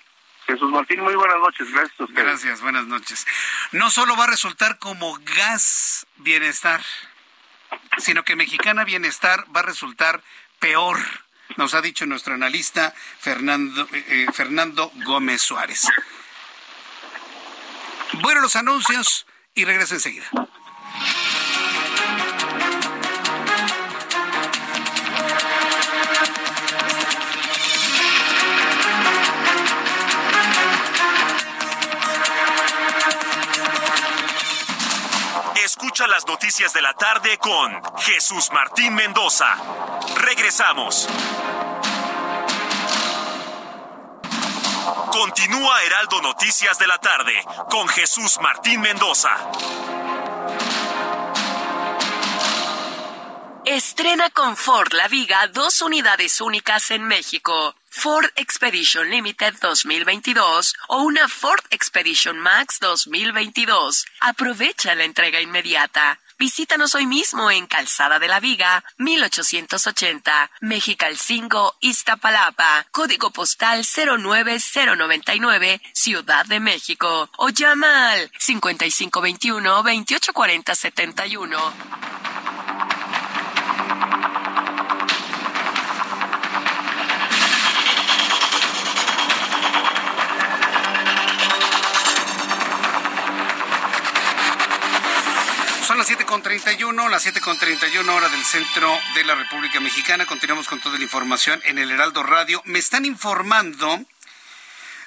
Jesús Martín, muy buenas noches, gracias a Gracias, buenas noches. No solo va a resultar como gas bienestar sino que Mexicana Bienestar va a resultar peor, nos ha dicho nuestro analista Fernando, eh, eh, Fernando Gómez Suárez. Bueno, los anuncios y regreso enseguida. Escucha las noticias de la tarde con Jesús Martín Mendoza. Regresamos. Continúa Heraldo Noticias de la tarde con Jesús Martín Mendoza. Estrena con Ford La Viga dos unidades únicas en México. Ford Expedition Limited 2022 o una Ford Expedition Max 2022. Aprovecha la entrega inmediata. Visítanos hoy mismo en Calzada de la Viga, 1880, Mexicalcingo, Iztapalapa, código postal 09099, Ciudad de México, o llama al 5521 las 7.31, las 7.31 hora del centro de la República Mexicana. Continuamos con toda la información en el Heraldo Radio. Me están informando,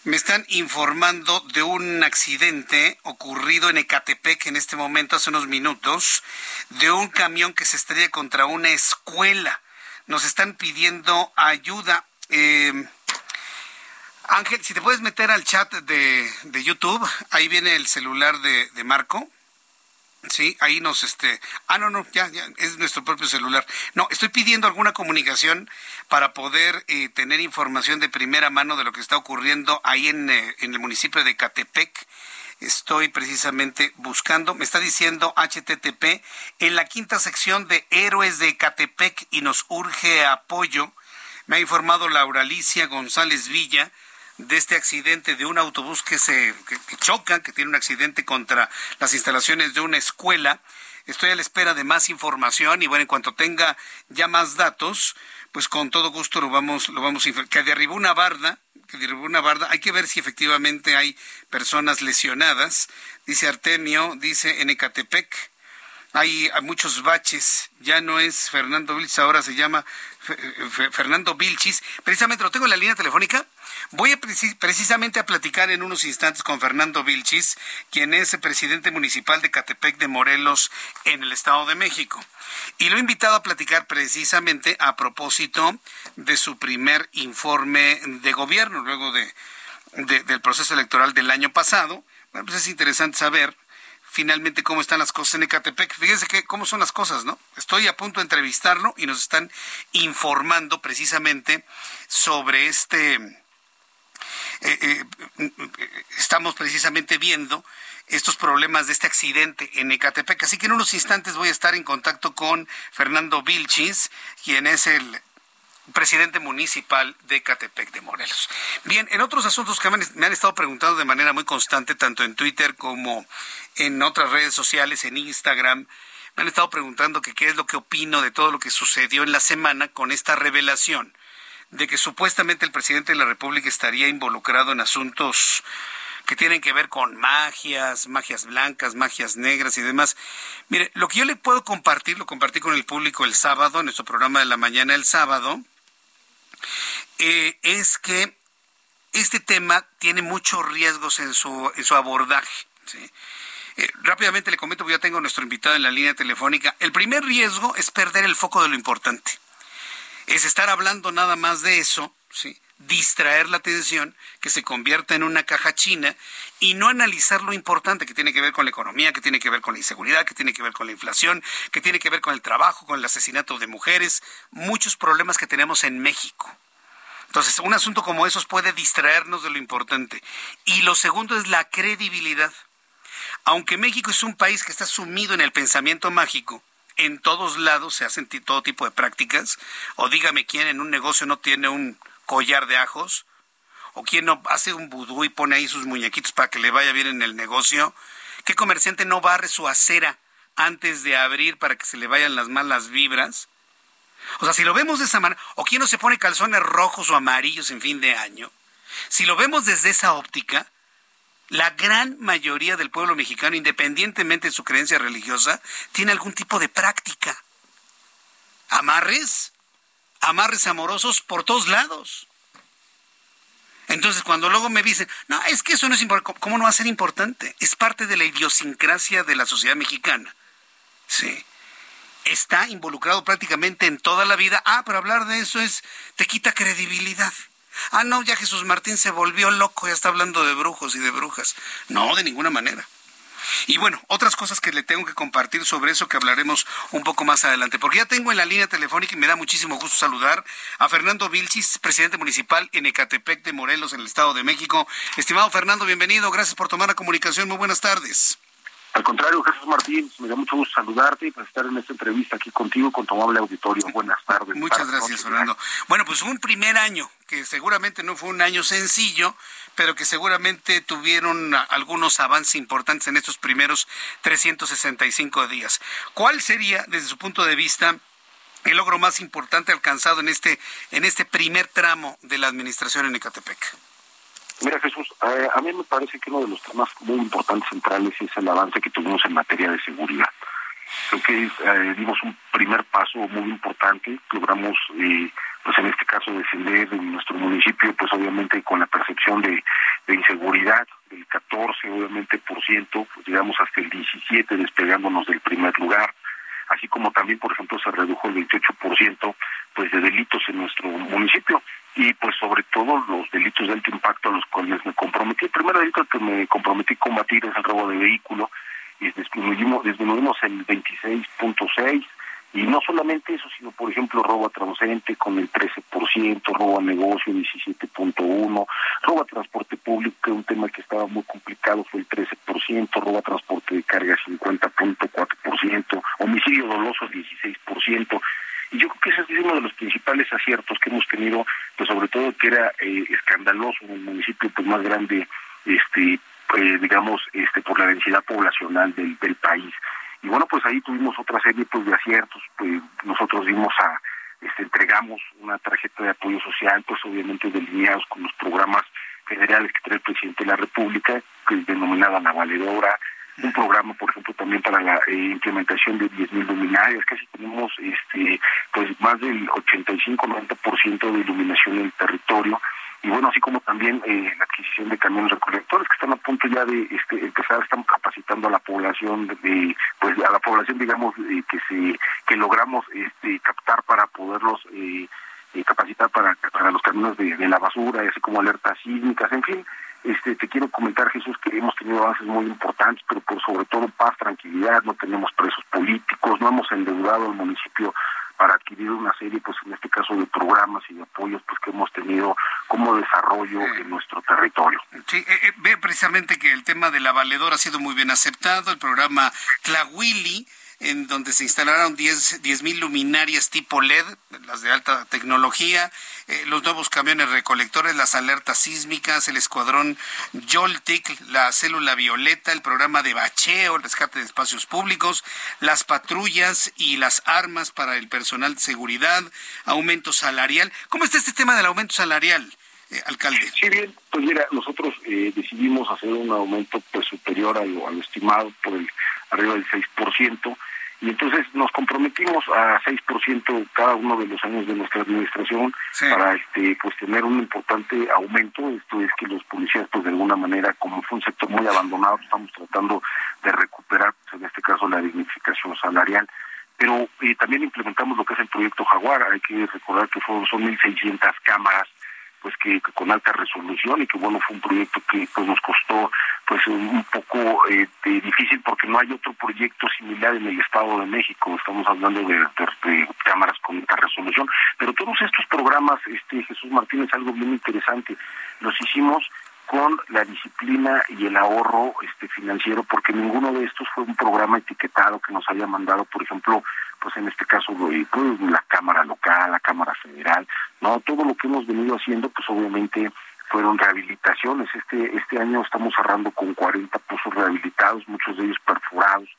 me están informando de un accidente ocurrido en Ecatepec en este momento, hace unos minutos, de un camión que se estrella contra una escuela. Nos están pidiendo ayuda. Eh, Ángel, si te puedes meter al chat de, de YouTube, ahí viene el celular de, de Marco Sí, ahí nos, este, ah, no, no, ya, ya, es nuestro propio celular. No, estoy pidiendo alguna comunicación para poder eh, tener información de primera mano de lo que está ocurriendo ahí en, eh, en el municipio de Catepec. Estoy precisamente buscando, me está diciendo HTTP, en la quinta sección de Héroes de Catepec y nos urge apoyo. Me ha informado Laura Alicia González Villa, de este accidente de un autobús que se que, choca, que tiene un accidente contra las instalaciones de una escuela. Estoy a la espera de más información y bueno, en cuanto tenga ya más datos, pues con todo gusto lo vamos lo vamos a que derribó una barda, que derribó una barda, hay que ver si efectivamente hay personas lesionadas. Dice Artemio, dice en Ecatepec, hay muchos baches, ya no es Fernando Vilchis, ahora se llama Fernando Vilchis. Precisamente lo tengo en la línea telefónica Voy a precisamente a platicar en unos instantes con Fernando Vilchis, quien es presidente municipal de Catepec de Morelos en el Estado de México. Y lo he invitado a platicar precisamente a propósito de su primer informe de gobierno, luego de, del proceso electoral del año pasado. Bueno, pues es interesante saber finalmente cómo están las cosas en Ecatepec. Fíjense que cómo son las cosas, ¿no? Estoy a punto de entrevistarlo y nos están informando precisamente sobre este... Eh, eh, estamos precisamente viendo estos problemas de este accidente en Ecatepec. Así que en unos instantes voy a estar en contacto con Fernando Vilchis, quien es el presidente municipal de Catepec de Morelos. Bien, en otros asuntos que me han, estado preguntando de manera muy constante, tanto en Twitter como en otras redes sociales, en Instagram, me han estado preguntando que qué es lo que opino de todo lo que sucedió en la semana con esta revelación de que supuestamente el presidente de la República estaría involucrado en asuntos que tienen que ver con magias, magias blancas, magias negras y demás. Mire, lo que yo le puedo compartir, lo compartí con el público el sábado, en nuestro programa de la mañana el sábado, eh, es que este tema tiene muchos riesgos en su, en su abordaje. Eh, rápidamente le comento, porque ya tengo a nuestro invitado en la línea telefónica. El primer riesgo es perder el foco de lo importante. Es estar hablando nada más de eso, ¿sí? distraer la atención, que se convierta en una caja china y no analizar lo importante que tiene que ver con la economía, que tiene que ver con la inseguridad, que tiene que ver con la inflación, que tiene que ver con el trabajo, con el asesinato de mujeres, muchos problemas que tenemos en México. Entonces, un asunto como esos puede distraernos de lo importante. Y lo segundo es la credibilidad. Aunque México es un país que está sumido en el pensamiento mágico, en todos lados se hacen todo tipo de prácticas, o dígame quién en un negocio no tiene un collar de ajos, o quién no hace un vudú y pone ahí sus muñequitos para que le vaya bien en el negocio, qué comerciante no barre su acera antes de abrir para que se le vayan las malas vibras. O sea, si lo vemos de esa manera, o quién no se pone calzones rojos o amarillos en fin de año, si lo vemos desde esa óptica, la gran mayoría del pueblo mexicano, independientemente de su creencia religiosa, tiene algún tipo de práctica. Amarres, amarres amorosos por todos lados. Entonces, cuando luego me dicen, no, es que eso no es importante, ¿cómo no va a ser importante? Es parte de la idiosincrasia de la sociedad mexicana. Sí está involucrado prácticamente en toda la vida. Ah, pero hablar de eso es, te quita credibilidad. Ah, no, ya Jesús Martín se volvió loco, ya está hablando de brujos y de brujas. No, de ninguna manera. Y bueno, otras cosas que le tengo que compartir sobre eso que hablaremos un poco más adelante, porque ya tengo en la línea telefónica y me da muchísimo gusto saludar a Fernando Vilchis, presidente municipal en Ecatepec de Morelos, en el Estado de México. Estimado Fernando, bienvenido, gracias por tomar la comunicación, muy buenas tardes. Al contrario, Jesús Martín, me da mucho gusto saludarte y para estar en esta entrevista aquí contigo con tu amable auditorio. Buenas tardes. Muchas gracias, Fernando. Bueno, pues un primer año que seguramente no fue un año sencillo, pero que seguramente tuvieron algunos avances importantes en estos primeros 365 días. ¿Cuál sería, desde su punto de vista, el logro más importante alcanzado en este, en este primer tramo de la administración en Ecatepec? Mira Jesús, eh, a mí me parece que uno de los temas muy importantes centrales es el avance que tuvimos en materia de seguridad. Creo que eh, dimos un primer paso muy importante, logramos, eh, pues en este caso, defender en nuestro municipio, pues obviamente con la percepción de, inseguridad del 14, obviamente, por ciento, pues, llegamos hasta el 17 despegándonos del primer lugar así como también, por ejemplo, se redujo el 28% pues de delitos en nuestro municipio y pues sobre todo los delitos de alto impacto a los cuales me comprometí. El primer delito que me comprometí a combatir es el robo de vehículo y disminuimos, disminuimos el 26.6 y no solamente eso, sino por ejemplo robo a transeúnte con el 13%, robo a negocio 17.1, robo a transporte público, que es un tema que estaba muy complicado, fue el 13%, robo a transporte de carga 50.4%, homicidio doloso 16%. Y yo creo que ese es uno de los principales aciertos que hemos tenido, pues sobre todo que era eh, escandaloso el municipio pues más grande, este, eh, digamos, este, por la densidad poblacional del, del país. Y bueno, pues ahí tuvimos otra serie pues, de aciertos, pues nosotros dimos a, este, entregamos una tarjeta de apoyo social, pues obviamente delineados con los programas generales que trae el presidente de la República, que es denominada la valedora, un programa, por ejemplo, también para la eh, implementación de 10.000 luminarias, casi tenemos este pues más del 85-90% de iluminación en el territorio y bueno, así como también eh, la adquisición de camiones recolectores que están a punto ya de este, empezar, estamos capacitando a la población, de, pues a la población, digamos, que se que logramos este, captar para poderlos eh, eh, capacitar para, para los camiones de, la basura, así como alertas sísmicas, en fin. Este, te quiero comentar, Jesús, que hemos tenido avances muy importantes, pero por sobre todo paz, tranquilidad, no tenemos presos políticos, no hemos endeudado al municipio para adquirir una serie, pues en este caso, de programas y de apoyos pues que hemos tenido como desarrollo en nuestro territorio. Sí, eh, eh, ve precisamente que el tema de la valedora ha sido muy bien aceptado, el programa Tlahuili, en donde se instalaron 10 mil luminarias tipo LED, las de alta tecnología, eh, los nuevos camiones recolectores, las alertas sísmicas, el escuadrón Joltic, la célula violeta, el programa de bacheo, el rescate de espacios públicos, las patrullas y las armas para el personal de seguridad, aumento salarial. ¿Cómo está este tema del aumento salarial? Eh, alcalde. Sí, bien, pues mira, nosotros eh, decidimos hacer un aumento pues superior a lo, a lo estimado por el arriba del 6%, y entonces nos comprometimos a 6% cada uno de los años de nuestra administración para este pues tener un importante aumento, esto es que los policías pues de alguna manera, como fue un sector muy abandonado, estamos tratando de recuperar pues, en este caso la dignificación salarial pero eh, también implementamos lo que es el proyecto Jaguar. Hay que recordar que fueron, son 1.600 cámaras pues que, con alta resolución y que bueno fue un proyecto que pues nos costó pues un poco eh, difícil porque no hay otro proyecto similar en el Estado de México. Estamos hablando de, cámaras con alta resolución. Pero todos estos programas este Jesús Martínez algo bien interesante. Los hicimos con la disciplina y el ahorro este financiero porque ninguno de estos fue un programa etiquetado que nos haya mandado por ejemplo pues en este caso pues, la Cámara Local, la Cámara Federal, no todo lo que hemos venido haciendo, pues obviamente fueron rehabilitaciones. Este este año estamos cerrando con 40 pozos rehabilitados, muchos de ellos perforados.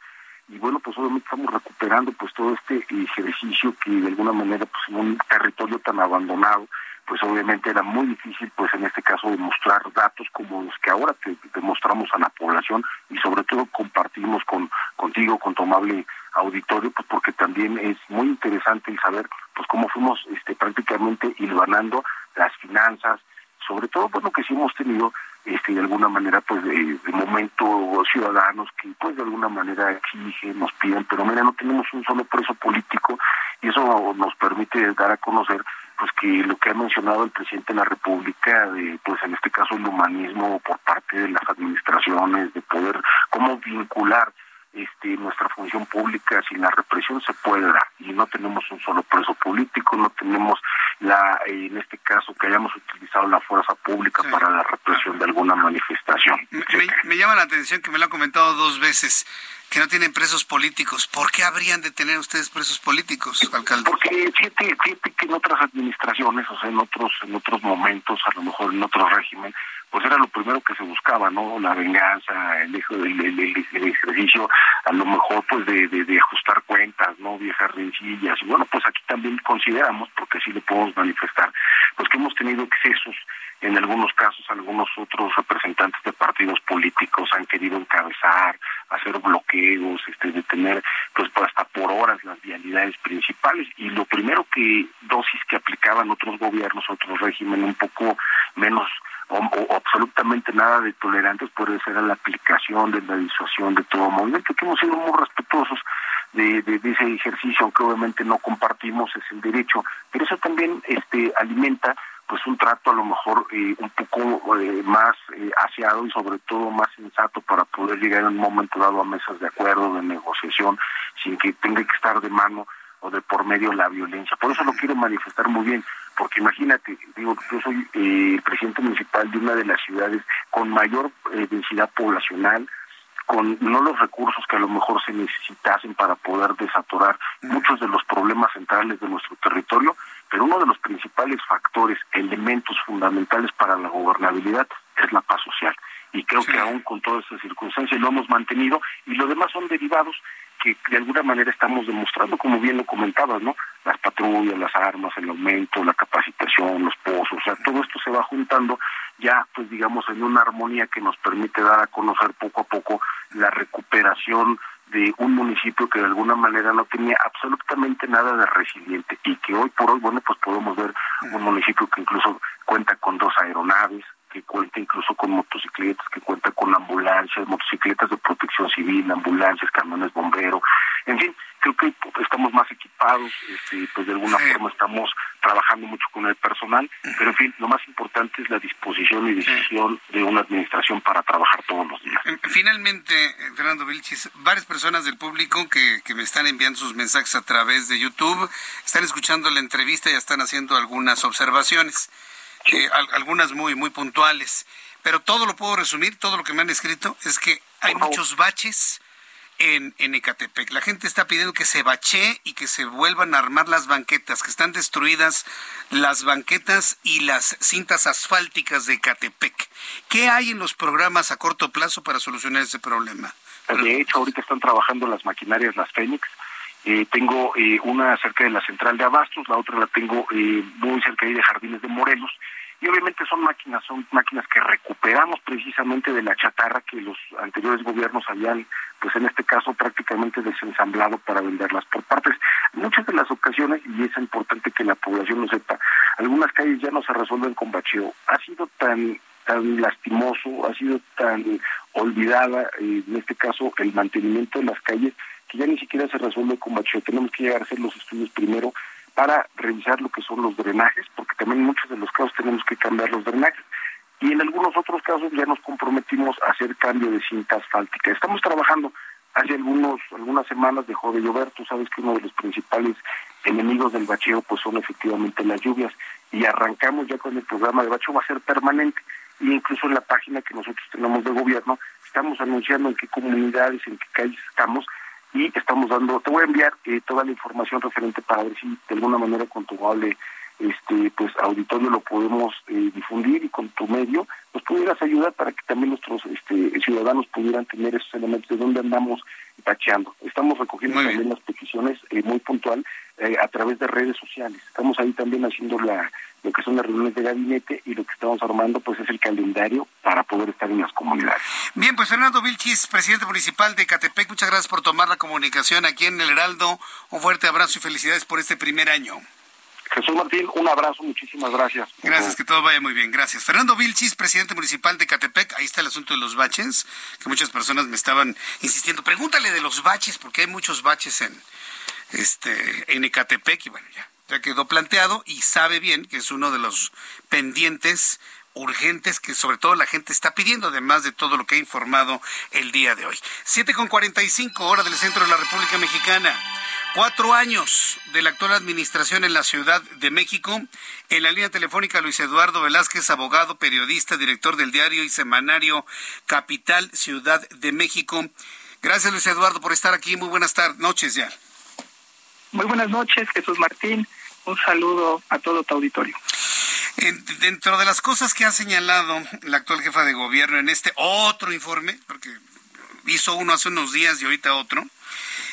Y bueno, pues obviamente estamos recuperando pues todo este ejercicio que de alguna manera pues en un territorio tan abandonado pues obviamente era muy difícil, pues en este caso, demostrar datos como los que ahora te, demostramos a la población y sobre todo compartimos con contigo, con tu amable auditorio, pues porque también es muy interesante el saber, pues cómo fuimos este, prácticamente hilvanando las finanzas, sobre todo, bueno, que sí hemos tenido este, de alguna manera, pues de, de, momento ciudadanos que pues de alguna manera exigen, nos piden, pero mira, no tenemos un solo preso político y eso nos permite dar a conocer pues que lo que ha mencionado el presidente de la República, de, pues en este caso el humanismo por parte de las administraciones, de poder cómo vincular este, nuestra función pública sin la represión se puede dar y no tenemos un solo preso político, no tenemos la en este caso que hayamos utilizado la fuerza pública para la represión de alguna manifestación. Me, me, llama la atención que me lo ha comentado dos veces que no tienen presos políticos. ¿Por qué habrían de tener ustedes presos políticos, alcalde? Porque fíjate, fíjate que en otras administraciones, o sea, en otros, en otros momentos, a lo mejor en otro régimen, pues era lo primero que se buscaba, ¿no? La venganza, el, el, el, ejercicio, a lo mejor pues de, de, ajustar cuentas, ¿no? Viejas rencillas. Y bueno, pues aquí también consideramos, porque así lo podemos manifestar, pues que hemos tenido excesos en algunos casos algunos otros representantes de partidos políticos han querido encabezar, hacer bloqueos, este, detener pues hasta por horas las vialidades principales y lo primero que dosis que aplicaban otros gobiernos, otros regímenes un poco menos o, absolutamente nada de tolerantes puede ser la aplicación de la disuasión de todo movimiento, que hemos sido muy respetuosos de, de, ese ejercicio, aunque obviamente no compartimos, es el derecho, pero eso también este alimenta pues un trato a lo mejor eh, un poco eh, más eh, aseado y sobre todo más sensato para poder llegar en un momento dado a mesas de acuerdo, de negociación, sin que tenga que estar de mano o de por medio la violencia. Por eso lo quiero manifestar muy bien, porque imagínate, digo, yo soy eh, presidente municipal de una de las ciudades con mayor densidad poblacional, con no los recursos que a lo mejor se necesitasen para poder desatorar muchos de los problemas centrales de nuestro territorio, pero uno de los principales factores, elementos fundamentales para la gobernabilidad es la paz social. Y creo que aún con todas esas circunstancias lo hemos mantenido y lo demás son derivados que de alguna manera estamos demostrando, como bien lo comentabas, ¿no? Las patrullas, las armas, el aumento, la capacitación, los pozos, o sea, todo esto se va juntando ya, pues digamos, en una armonía que nos permite dar a conocer poco a poco la recuperación de un municipio que de alguna manera no tenía absolutamente nada de resiliente y que hoy por hoy, bueno, pues podemos ver un municipio que incluso cuenta con dos aeronaves, que cuenta incluso con motocicletas, que cuenta con ambulancias, motocicletas de protección civil, ambulancias, camiones bomberos, en fin, creo que estamos más equipados, este, pues de alguna forma estamos trabajando mucho con el personal, pero en fin, lo más importante es la disposición y decisión de una administración para trabajar todos los días. Finalmente, eh, Fernando Vilchis, varias personas del público que, que me están enviando sus mensajes a través de YouTube, están escuchando la entrevista y están haciendo algunas observaciones, eh, algunas muy, muy puntuales, pero todo lo puedo resumir, todo lo que me han escrito es que hay muchos baches, en, en Ecatepec. La gente está pidiendo que se bache y que se vuelvan a armar las banquetas, que están destruidas las banquetas y las cintas asfálticas de Ecatepec. ¿Qué hay en los programas a corto plazo para solucionar ese problema? De hecho, ahorita están trabajando las maquinarias, las Fénix. Eh, tengo eh, una cerca de la central de Abastos, la otra la tengo eh, muy cerca de Jardines de Morelos y obviamente son máquinas, son máquinas que recuperamos precisamente de la chatarra que los anteriores gobiernos habían, pues en este caso prácticamente desensamblado para venderlas por partes. muchas de las ocasiones, y es importante que la población lo sepa, algunas calles ya no se resuelven con bacheo. Ha sido tan tan lastimoso, ha sido tan olvidada, eh, en este caso, el mantenimiento de las calles, que ya ni siquiera se resuelve con bacheo. Tenemos que llegar a hacer los estudios primero para revisar lo que son los drenajes, porque también en muchos de los casos tenemos que cambiar los drenajes. Y en algunos otros casos ya nos comprometimos a hacer cambio de cinta asfáltica. Estamos trabajando. Hace algunos, algunas semanas dejó de llover. Tú sabes que uno de los principales enemigos del bacheo pues son efectivamente las lluvias. Y arrancamos ya con el programa de bacheo, va a ser permanente. Y incluso en la página que nosotros tenemos de gobierno, estamos anunciando en qué comunidades, en qué calles estamos y estamos dando, te voy a enviar eh, toda la información referente para ver si de alguna manera con tu amable este pues auditorio lo podemos eh, difundir y con tu medio nos pudieras ayudar para que también nuestros este, ciudadanos pudieran tener esos elementos de dónde andamos tacheando. Estamos recogiendo también las peticiones eh, muy puntual a través de redes sociales. Estamos ahí también haciendo la lo que son las reuniones de gabinete y lo que estamos armando pues es el calendario para poder estar en las comunidades. Bien, pues Fernando Vilchis, presidente municipal de Catepec, muchas gracias por tomar la comunicación aquí en El Heraldo. Un fuerte abrazo y felicidades por este primer año. Jesús Martín, un abrazo, muchísimas gracias. Gracias, que todo vaya muy bien, gracias. Fernando Vilchis, presidente municipal de Catepec, ahí está el asunto de los baches, que muchas personas me estaban insistiendo, pregúntale de los baches, porque hay muchos baches en, este, en Ecatepec, y bueno, ya, quedó planteado y sabe bien que es uno de los pendientes urgentes que sobre todo la gente está pidiendo, además de todo lo que ha informado el día de hoy. 7 con 45 hora del centro de la República Mexicana. Cuatro años de la actual administración en la Ciudad de México. En la línea telefónica Luis Eduardo Velázquez, abogado, periodista, director del diario y semanario Capital Ciudad de México. Gracias Luis Eduardo por estar aquí. Muy buenas tardes, noches ya. Muy buenas noches, Jesús Martín. Un saludo a todo tu auditorio. Dentro de las cosas que ha señalado la actual jefa de gobierno en este otro informe, porque hizo uno hace unos días y ahorita otro,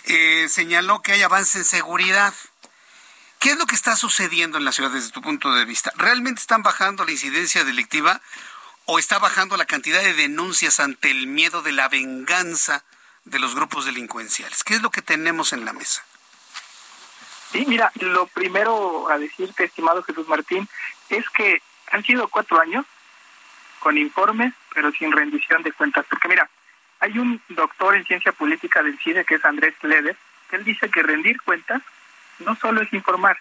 eh, señaló que hay avance en seguridad. ¿Qué es lo que está sucediendo en la ciudad desde tu punto de vista? ¿Realmente están bajando la incidencia delictiva o está bajando la cantidad de denuncias ante el miedo de la venganza de los grupos delincuenciales? ¿Qué es lo que tenemos en la mesa? Sí, mira, lo primero a decirte, estimado Jesús Martín, es que han sido cuatro años con informes, pero sin rendición de cuentas. Porque mira, hay un doctor en ciencia política del CIDE que es Andrés Leder, que él dice que rendir cuentas no solo es informar,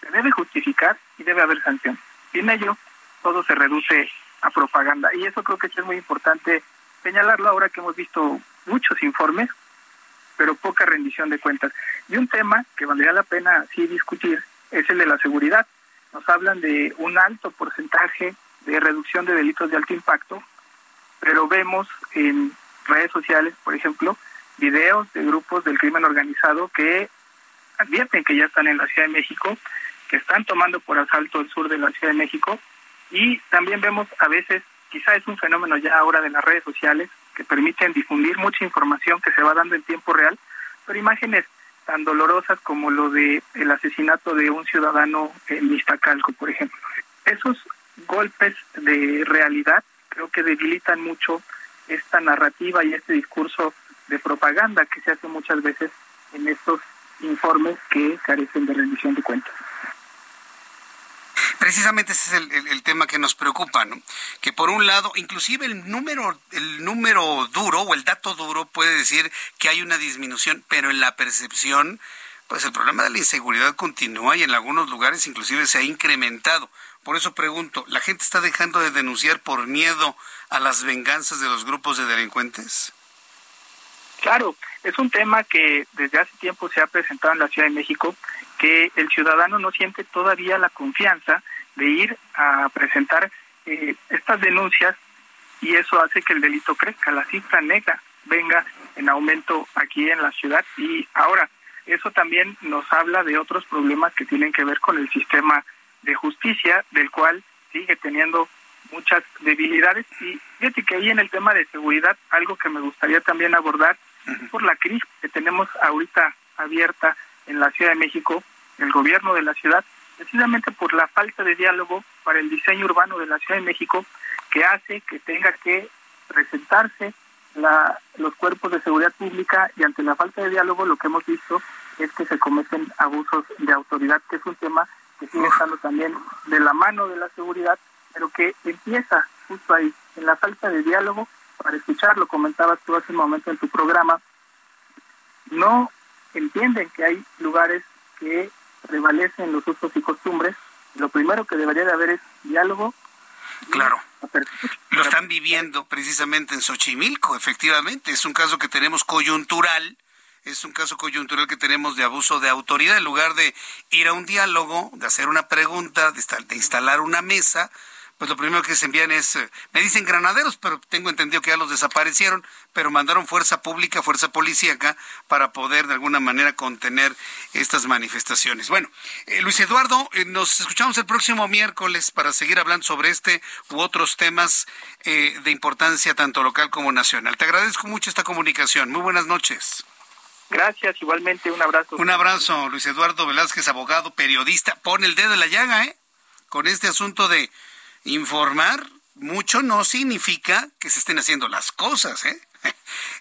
se debe justificar y debe haber sanción. Sin ello, todo se reduce a propaganda. Y eso creo que es muy importante señalarlo ahora que hemos visto muchos informes pero poca rendición de cuentas. Y un tema que valdría la pena sí discutir es el de la seguridad. Nos hablan de un alto porcentaje de reducción de delitos de alto impacto, pero vemos en redes sociales, por ejemplo, videos de grupos del crimen organizado que advierten que ya están en la Ciudad de México, que están tomando por asalto el sur de la Ciudad de México y también vemos a veces, quizá es un fenómeno ya ahora de las redes sociales, que permiten difundir mucha información que se va dando en tiempo real, pero imágenes tan dolorosas como lo de el asesinato de un ciudadano en Mistacalco, por ejemplo. Esos golpes de realidad creo que debilitan mucho esta narrativa y este discurso de propaganda que se hace muchas veces en estos informes que carecen de rendición de cuentas. Precisamente ese es el, tema que nos preocupa, ¿no? Que por un lado, inclusive el número, el número duro o el dato duro puede decir que hay una disminución, pero en la percepción, pues el problema de la inseguridad continúa y en algunos lugares inclusive se ha incrementado. Por eso pregunto, ¿la gente está dejando de denunciar por miedo a las venganzas de los grupos de delincuentes? Claro, es un tema que desde hace tiempo se ha presentado en la Ciudad de México, que el ciudadano no siente todavía la confianza de ir a presentar eh, estas denuncias y eso hace que el delito crezca, la cifra negra venga en aumento aquí en la ciudad y ahora eso también nos habla de otros problemas que tienen que ver con el sistema de justicia, del cual sigue teniendo muchas debilidades. Y fíjate que ahí en el tema de seguridad, algo que me gustaría también abordar por la crisis que tenemos ahorita abierta en la Ciudad de México, el gobierno de la ciudad, precisamente por la falta de diálogo para el diseño urbano de la Ciudad de México, que hace que tenga que presentarse la, los cuerpos de seguridad pública y ante la falta de diálogo lo que hemos visto es que se cometen abusos de autoridad, que es un tema que sigue estando también de la mano de la seguridad, pero que empieza justo ahí, en la falta de diálogo, para escuchar, lo comentabas tú hace un momento en tu programa, no entienden que hay lugares que prevalecen los usos y costumbres, lo primero que debería de haber es diálogo. Claro. Lo están viviendo precisamente en Xochimilco, efectivamente. Es un caso que tenemos coyuntural es un caso coyuntural que tenemos de abuso de autoridad. En lugar de ir a un diálogo, de hacer una pregunta, de, instalar una mesa, pues lo primero que se envían es, eh, me dicen granaderos, pero tengo entendido que ya los desaparecieron, pero mandaron fuerza pública, fuerza policíaca, para poder de alguna manera contener estas manifestaciones. Bueno, eh, Luis Eduardo, eh, nos escuchamos el próximo miércoles para seguir hablando sobre este u otros temas de importancia tanto local como nacional. Te agradezco mucho esta comunicación. Muy buenas noches. Gracias, igualmente un abrazo. Un abrazo, Luis Eduardo Velázquez, abogado, periodista. Pone el dedo en la llaga, ¿eh? Con este asunto de informar mucho no significa que se estén haciendo las cosas, ¿eh?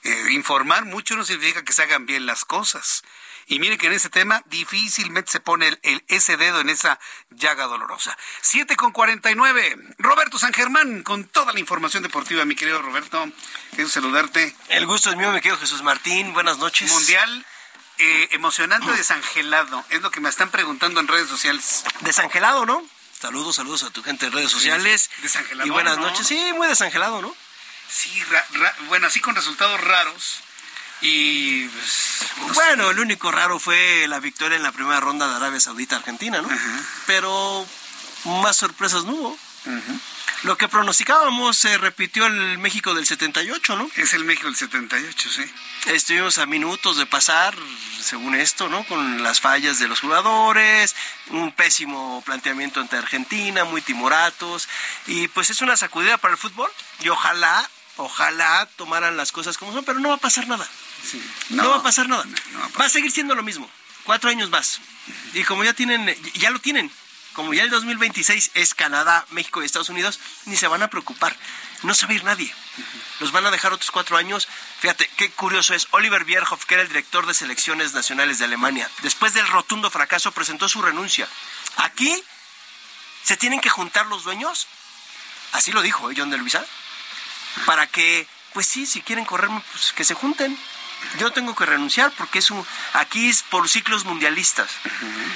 eh informar mucho no significa que se hagan bien las cosas. Y mire que en ese tema difícilmente se pone el, ese dedo en esa llaga dolorosa. 7 con 49. Roberto San Germán con toda la información deportiva, mi querido Roberto. Quiero saludarte. El gusto es mío, mi querido Jesús Martín. Buenas noches. Mundial eh, emocionante desangelado. Es lo que me están preguntando en redes sociales. Desangelado, ¿no? Saludos, saludos a tu gente en redes sociales. desangelado. Y buenas noches. Sí, muy desangelado, ¿no? Sí, bueno, así con resultados raros. Y pues, bueno, el único raro fue la victoria en la primera ronda de Arabia Saudita Argentina, ¿no? Pero más sorpresas no hubo. Lo que pronosticábamos se repitió el México del 78, ¿no? Es el México del 78, sí. Estuvimos a minutos de pasar, según esto, ¿no? Con las fallas de los jugadores, un pésimo planteamiento ante Argentina, muy timoratos, y pues es una sacudida para el fútbol, y ojalá, ojalá tomaran las cosas como son, pero no va a pasar nada. No, va a pasar nada. va, a seguir siendo lo mismo. Cuatro años más. Y como ya tienen, ya lo tienen. Como ya el 2026 es Canadá, México y Estados Unidos, ni se van a preocupar. No se va a ir nadie. Los van a dejar otros cuatro años. Fíjate, qué curioso es. Oliver Bierhoff, que era el director de selecciones nacionales de Alemania, después del rotundo fracaso presentó su renuncia. Aquí se tienen que juntar los dueños. Así lo dijo ¿eh? John de Luisa. Para que, pues sí, si quieren correrme, pues que se junten yo tengo que renunciar porque es un, aquí es por ciclos mundialistas.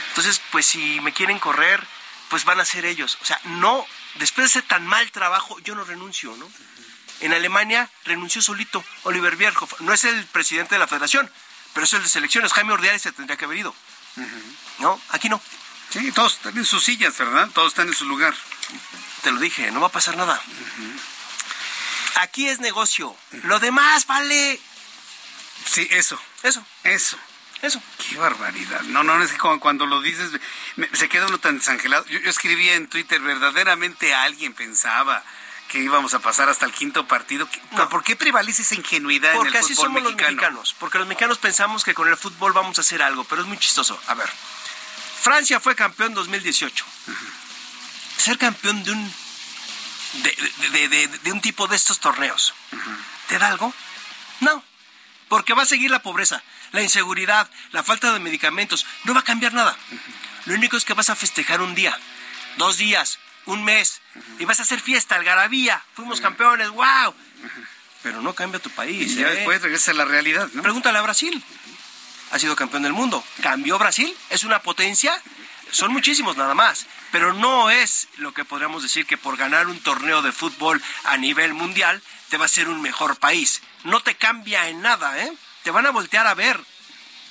Entonces, pues si me quieren correr, pues van a ser ellos. O sea, no, después de ese tan mal trabajo, yo no renuncio, ¿no? En Alemania renunció solito Oliver Bierhoff. No es el presidente de la federación, pero es el de selecciones. Jaime Ordiales se tendría que haber ido. ¿No? Aquí no. Sí, todos están en sus sillas, ¿verdad? Todos están en su lugar. Te lo dije, no va a pasar nada. Aquí es negocio. Lo demás vale Sí, eso. Eso. Eso. Eso. Qué barbaridad. No, no, es que cuando lo dices se queda uno tan desangelado. Yo, escribía en Twitter, verdaderamente alguien pensaba que íbamos a pasar hasta el quinto partido. ¿Por qué prevalece esa ingenuidad porque en el así fútbol somos mexicano? los mexicanos. Porque los mexicanos pensamos que con el fútbol vamos a hacer algo, pero es muy chistoso. A ver, Francia fue campeón en 2018. Ser campeón de un de, de- de- de- de un tipo de estos torneos, ¿te da algo? No, porque va a seguir la pobreza, la inseguridad, la falta de medicamentos. No va a cambiar nada. Lo único es que vas a festejar un día, dos días, un mes, y vas a hacer fiesta, algarabía. Fuimos campeones, wow. Pero no cambia tu país. Y ya ¿eh? después regresa a la realidad, ¿no? Pregúntale a Brasil. Ha sido campeón del mundo. ¿Cambió Brasil? ¿Es una potencia? Son muchísimos nada más. Pero no es lo que podríamos decir que por ganar un torneo de fútbol a nivel mundial te va a ser un mejor país. No te cambia en nada, ¿eh? Te van a voltear a ver.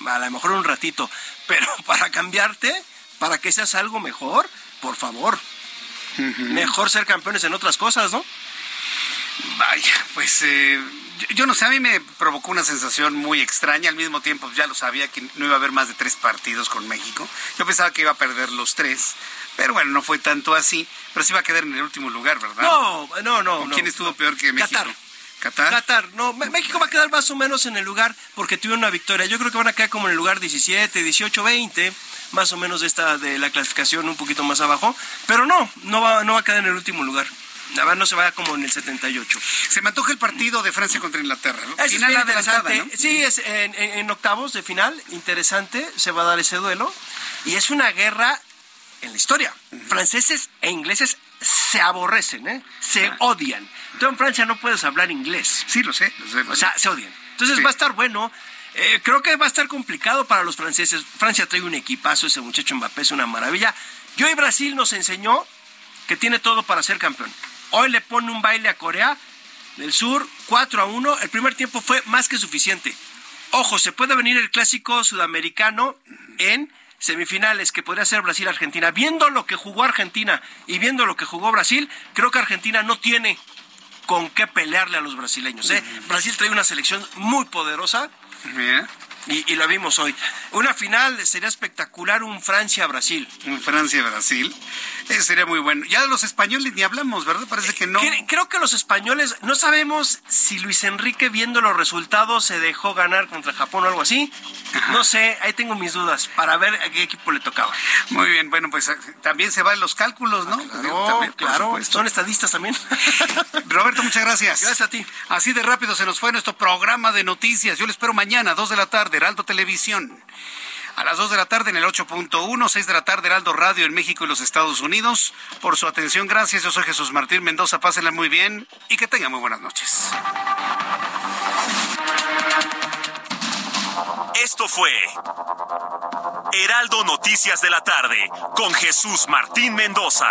A lo mejor un ratito. Pero para cambiarte, para que seas algo mejor, por favor. Mejor ser campeones en otras cosas, ¿no? Vaya, pues eh, yo, no sé, a mí me provocó una sensación muy extraña. Al mismo tiempo, ya lo sabía que no iba a haber más de tres partidos con México. Yo pensaba que iba a perder los tres, pero bueno, no fue tanto así. Pero sí iba a quedar en el último lugar, ¿verdad? No, no, no. ¿O no. ¿Quién estuvo peor que México? Qatar. ¿Qatar? Qatar, no, México va a quedar más o menos en el lugar porque tuvieron una victoria. Yo creo que van a quedar como en el lugar 17, 18, 20, más o menos de esta de la clasificación un poquito más abajo, pero no, no va no va a quedar en el último lugar. Verdad no se vaya como en el 78. Se me antoja el partido de Francia contra Inglaterra, ¿no? Es Final interesante. ¿no? Sí, es en, octavos de final, interesante, se va a dar ese duelo. Y es una guerra en la historia. Franceses e ingleses se aborrecen, ¿eh? se odian. Tú en Francia no puedes hablar inglés. Sí, lo sé. lo sé, lo O sé. sea, se odian. Entonces Sí. va a estar bueno. Eh, creo que va a estar complicado para los franceses. Francia trae un equipazo, ese muchacho Mbappé es una maravilla. Y hoy Brasil nos enseñó que tiene todo para ser campeón. Hoy le pone un baile a Corea del Sur, 4 a 1. El primer tiempo fue más que suficiente. Ojo, se puede venir el clásico sudamericano en semifinales, que podría ser Brasil-Argentina. Viendo lo que jugó Argentina y viendo lo que jugó Brasil, creo que Argentina no tiene con qué pelearle a los brasileños. ¿eh? Brasil trae una selección muy poderosa. Y, y lo vimos hoy. Una final sería espectacular, un Francia-Brasil. Un Francia-Brasil. Eh, sería muy bueno. Ya de los españoles ni hablamos, ¿verdad? Parece que no. Cre- Creo que los españoles, no sabemos si Luis Enrique viendo los resultados se dejó ganar contra Japón o algo así. No sé, ahí tengo mis dudas para ver a qué equipo le tocaba. Muy bien, bueno, pues eh, también se van los cálculos, ¿no? También, por claro, supuesto. son estadistas también. Roberto, muchas gracias. Gracias a ti. Así de rápido se nos fue nuestro programa de noticias. Yo le espero mañana, 2 de la tarde, Heraldo Televisión. A las 2 de la tarde en el 8.1, 6 de la tarde, Heraldo Radio en México y los Estados Unidos. Por su atención, gracias. Yo soy Jesús Martín Mendoza. Pásenla muy bien y que tengan muy buenas noches. Esto fue Heraldo Noticias de la tarde con Jesús Martín Mendoza.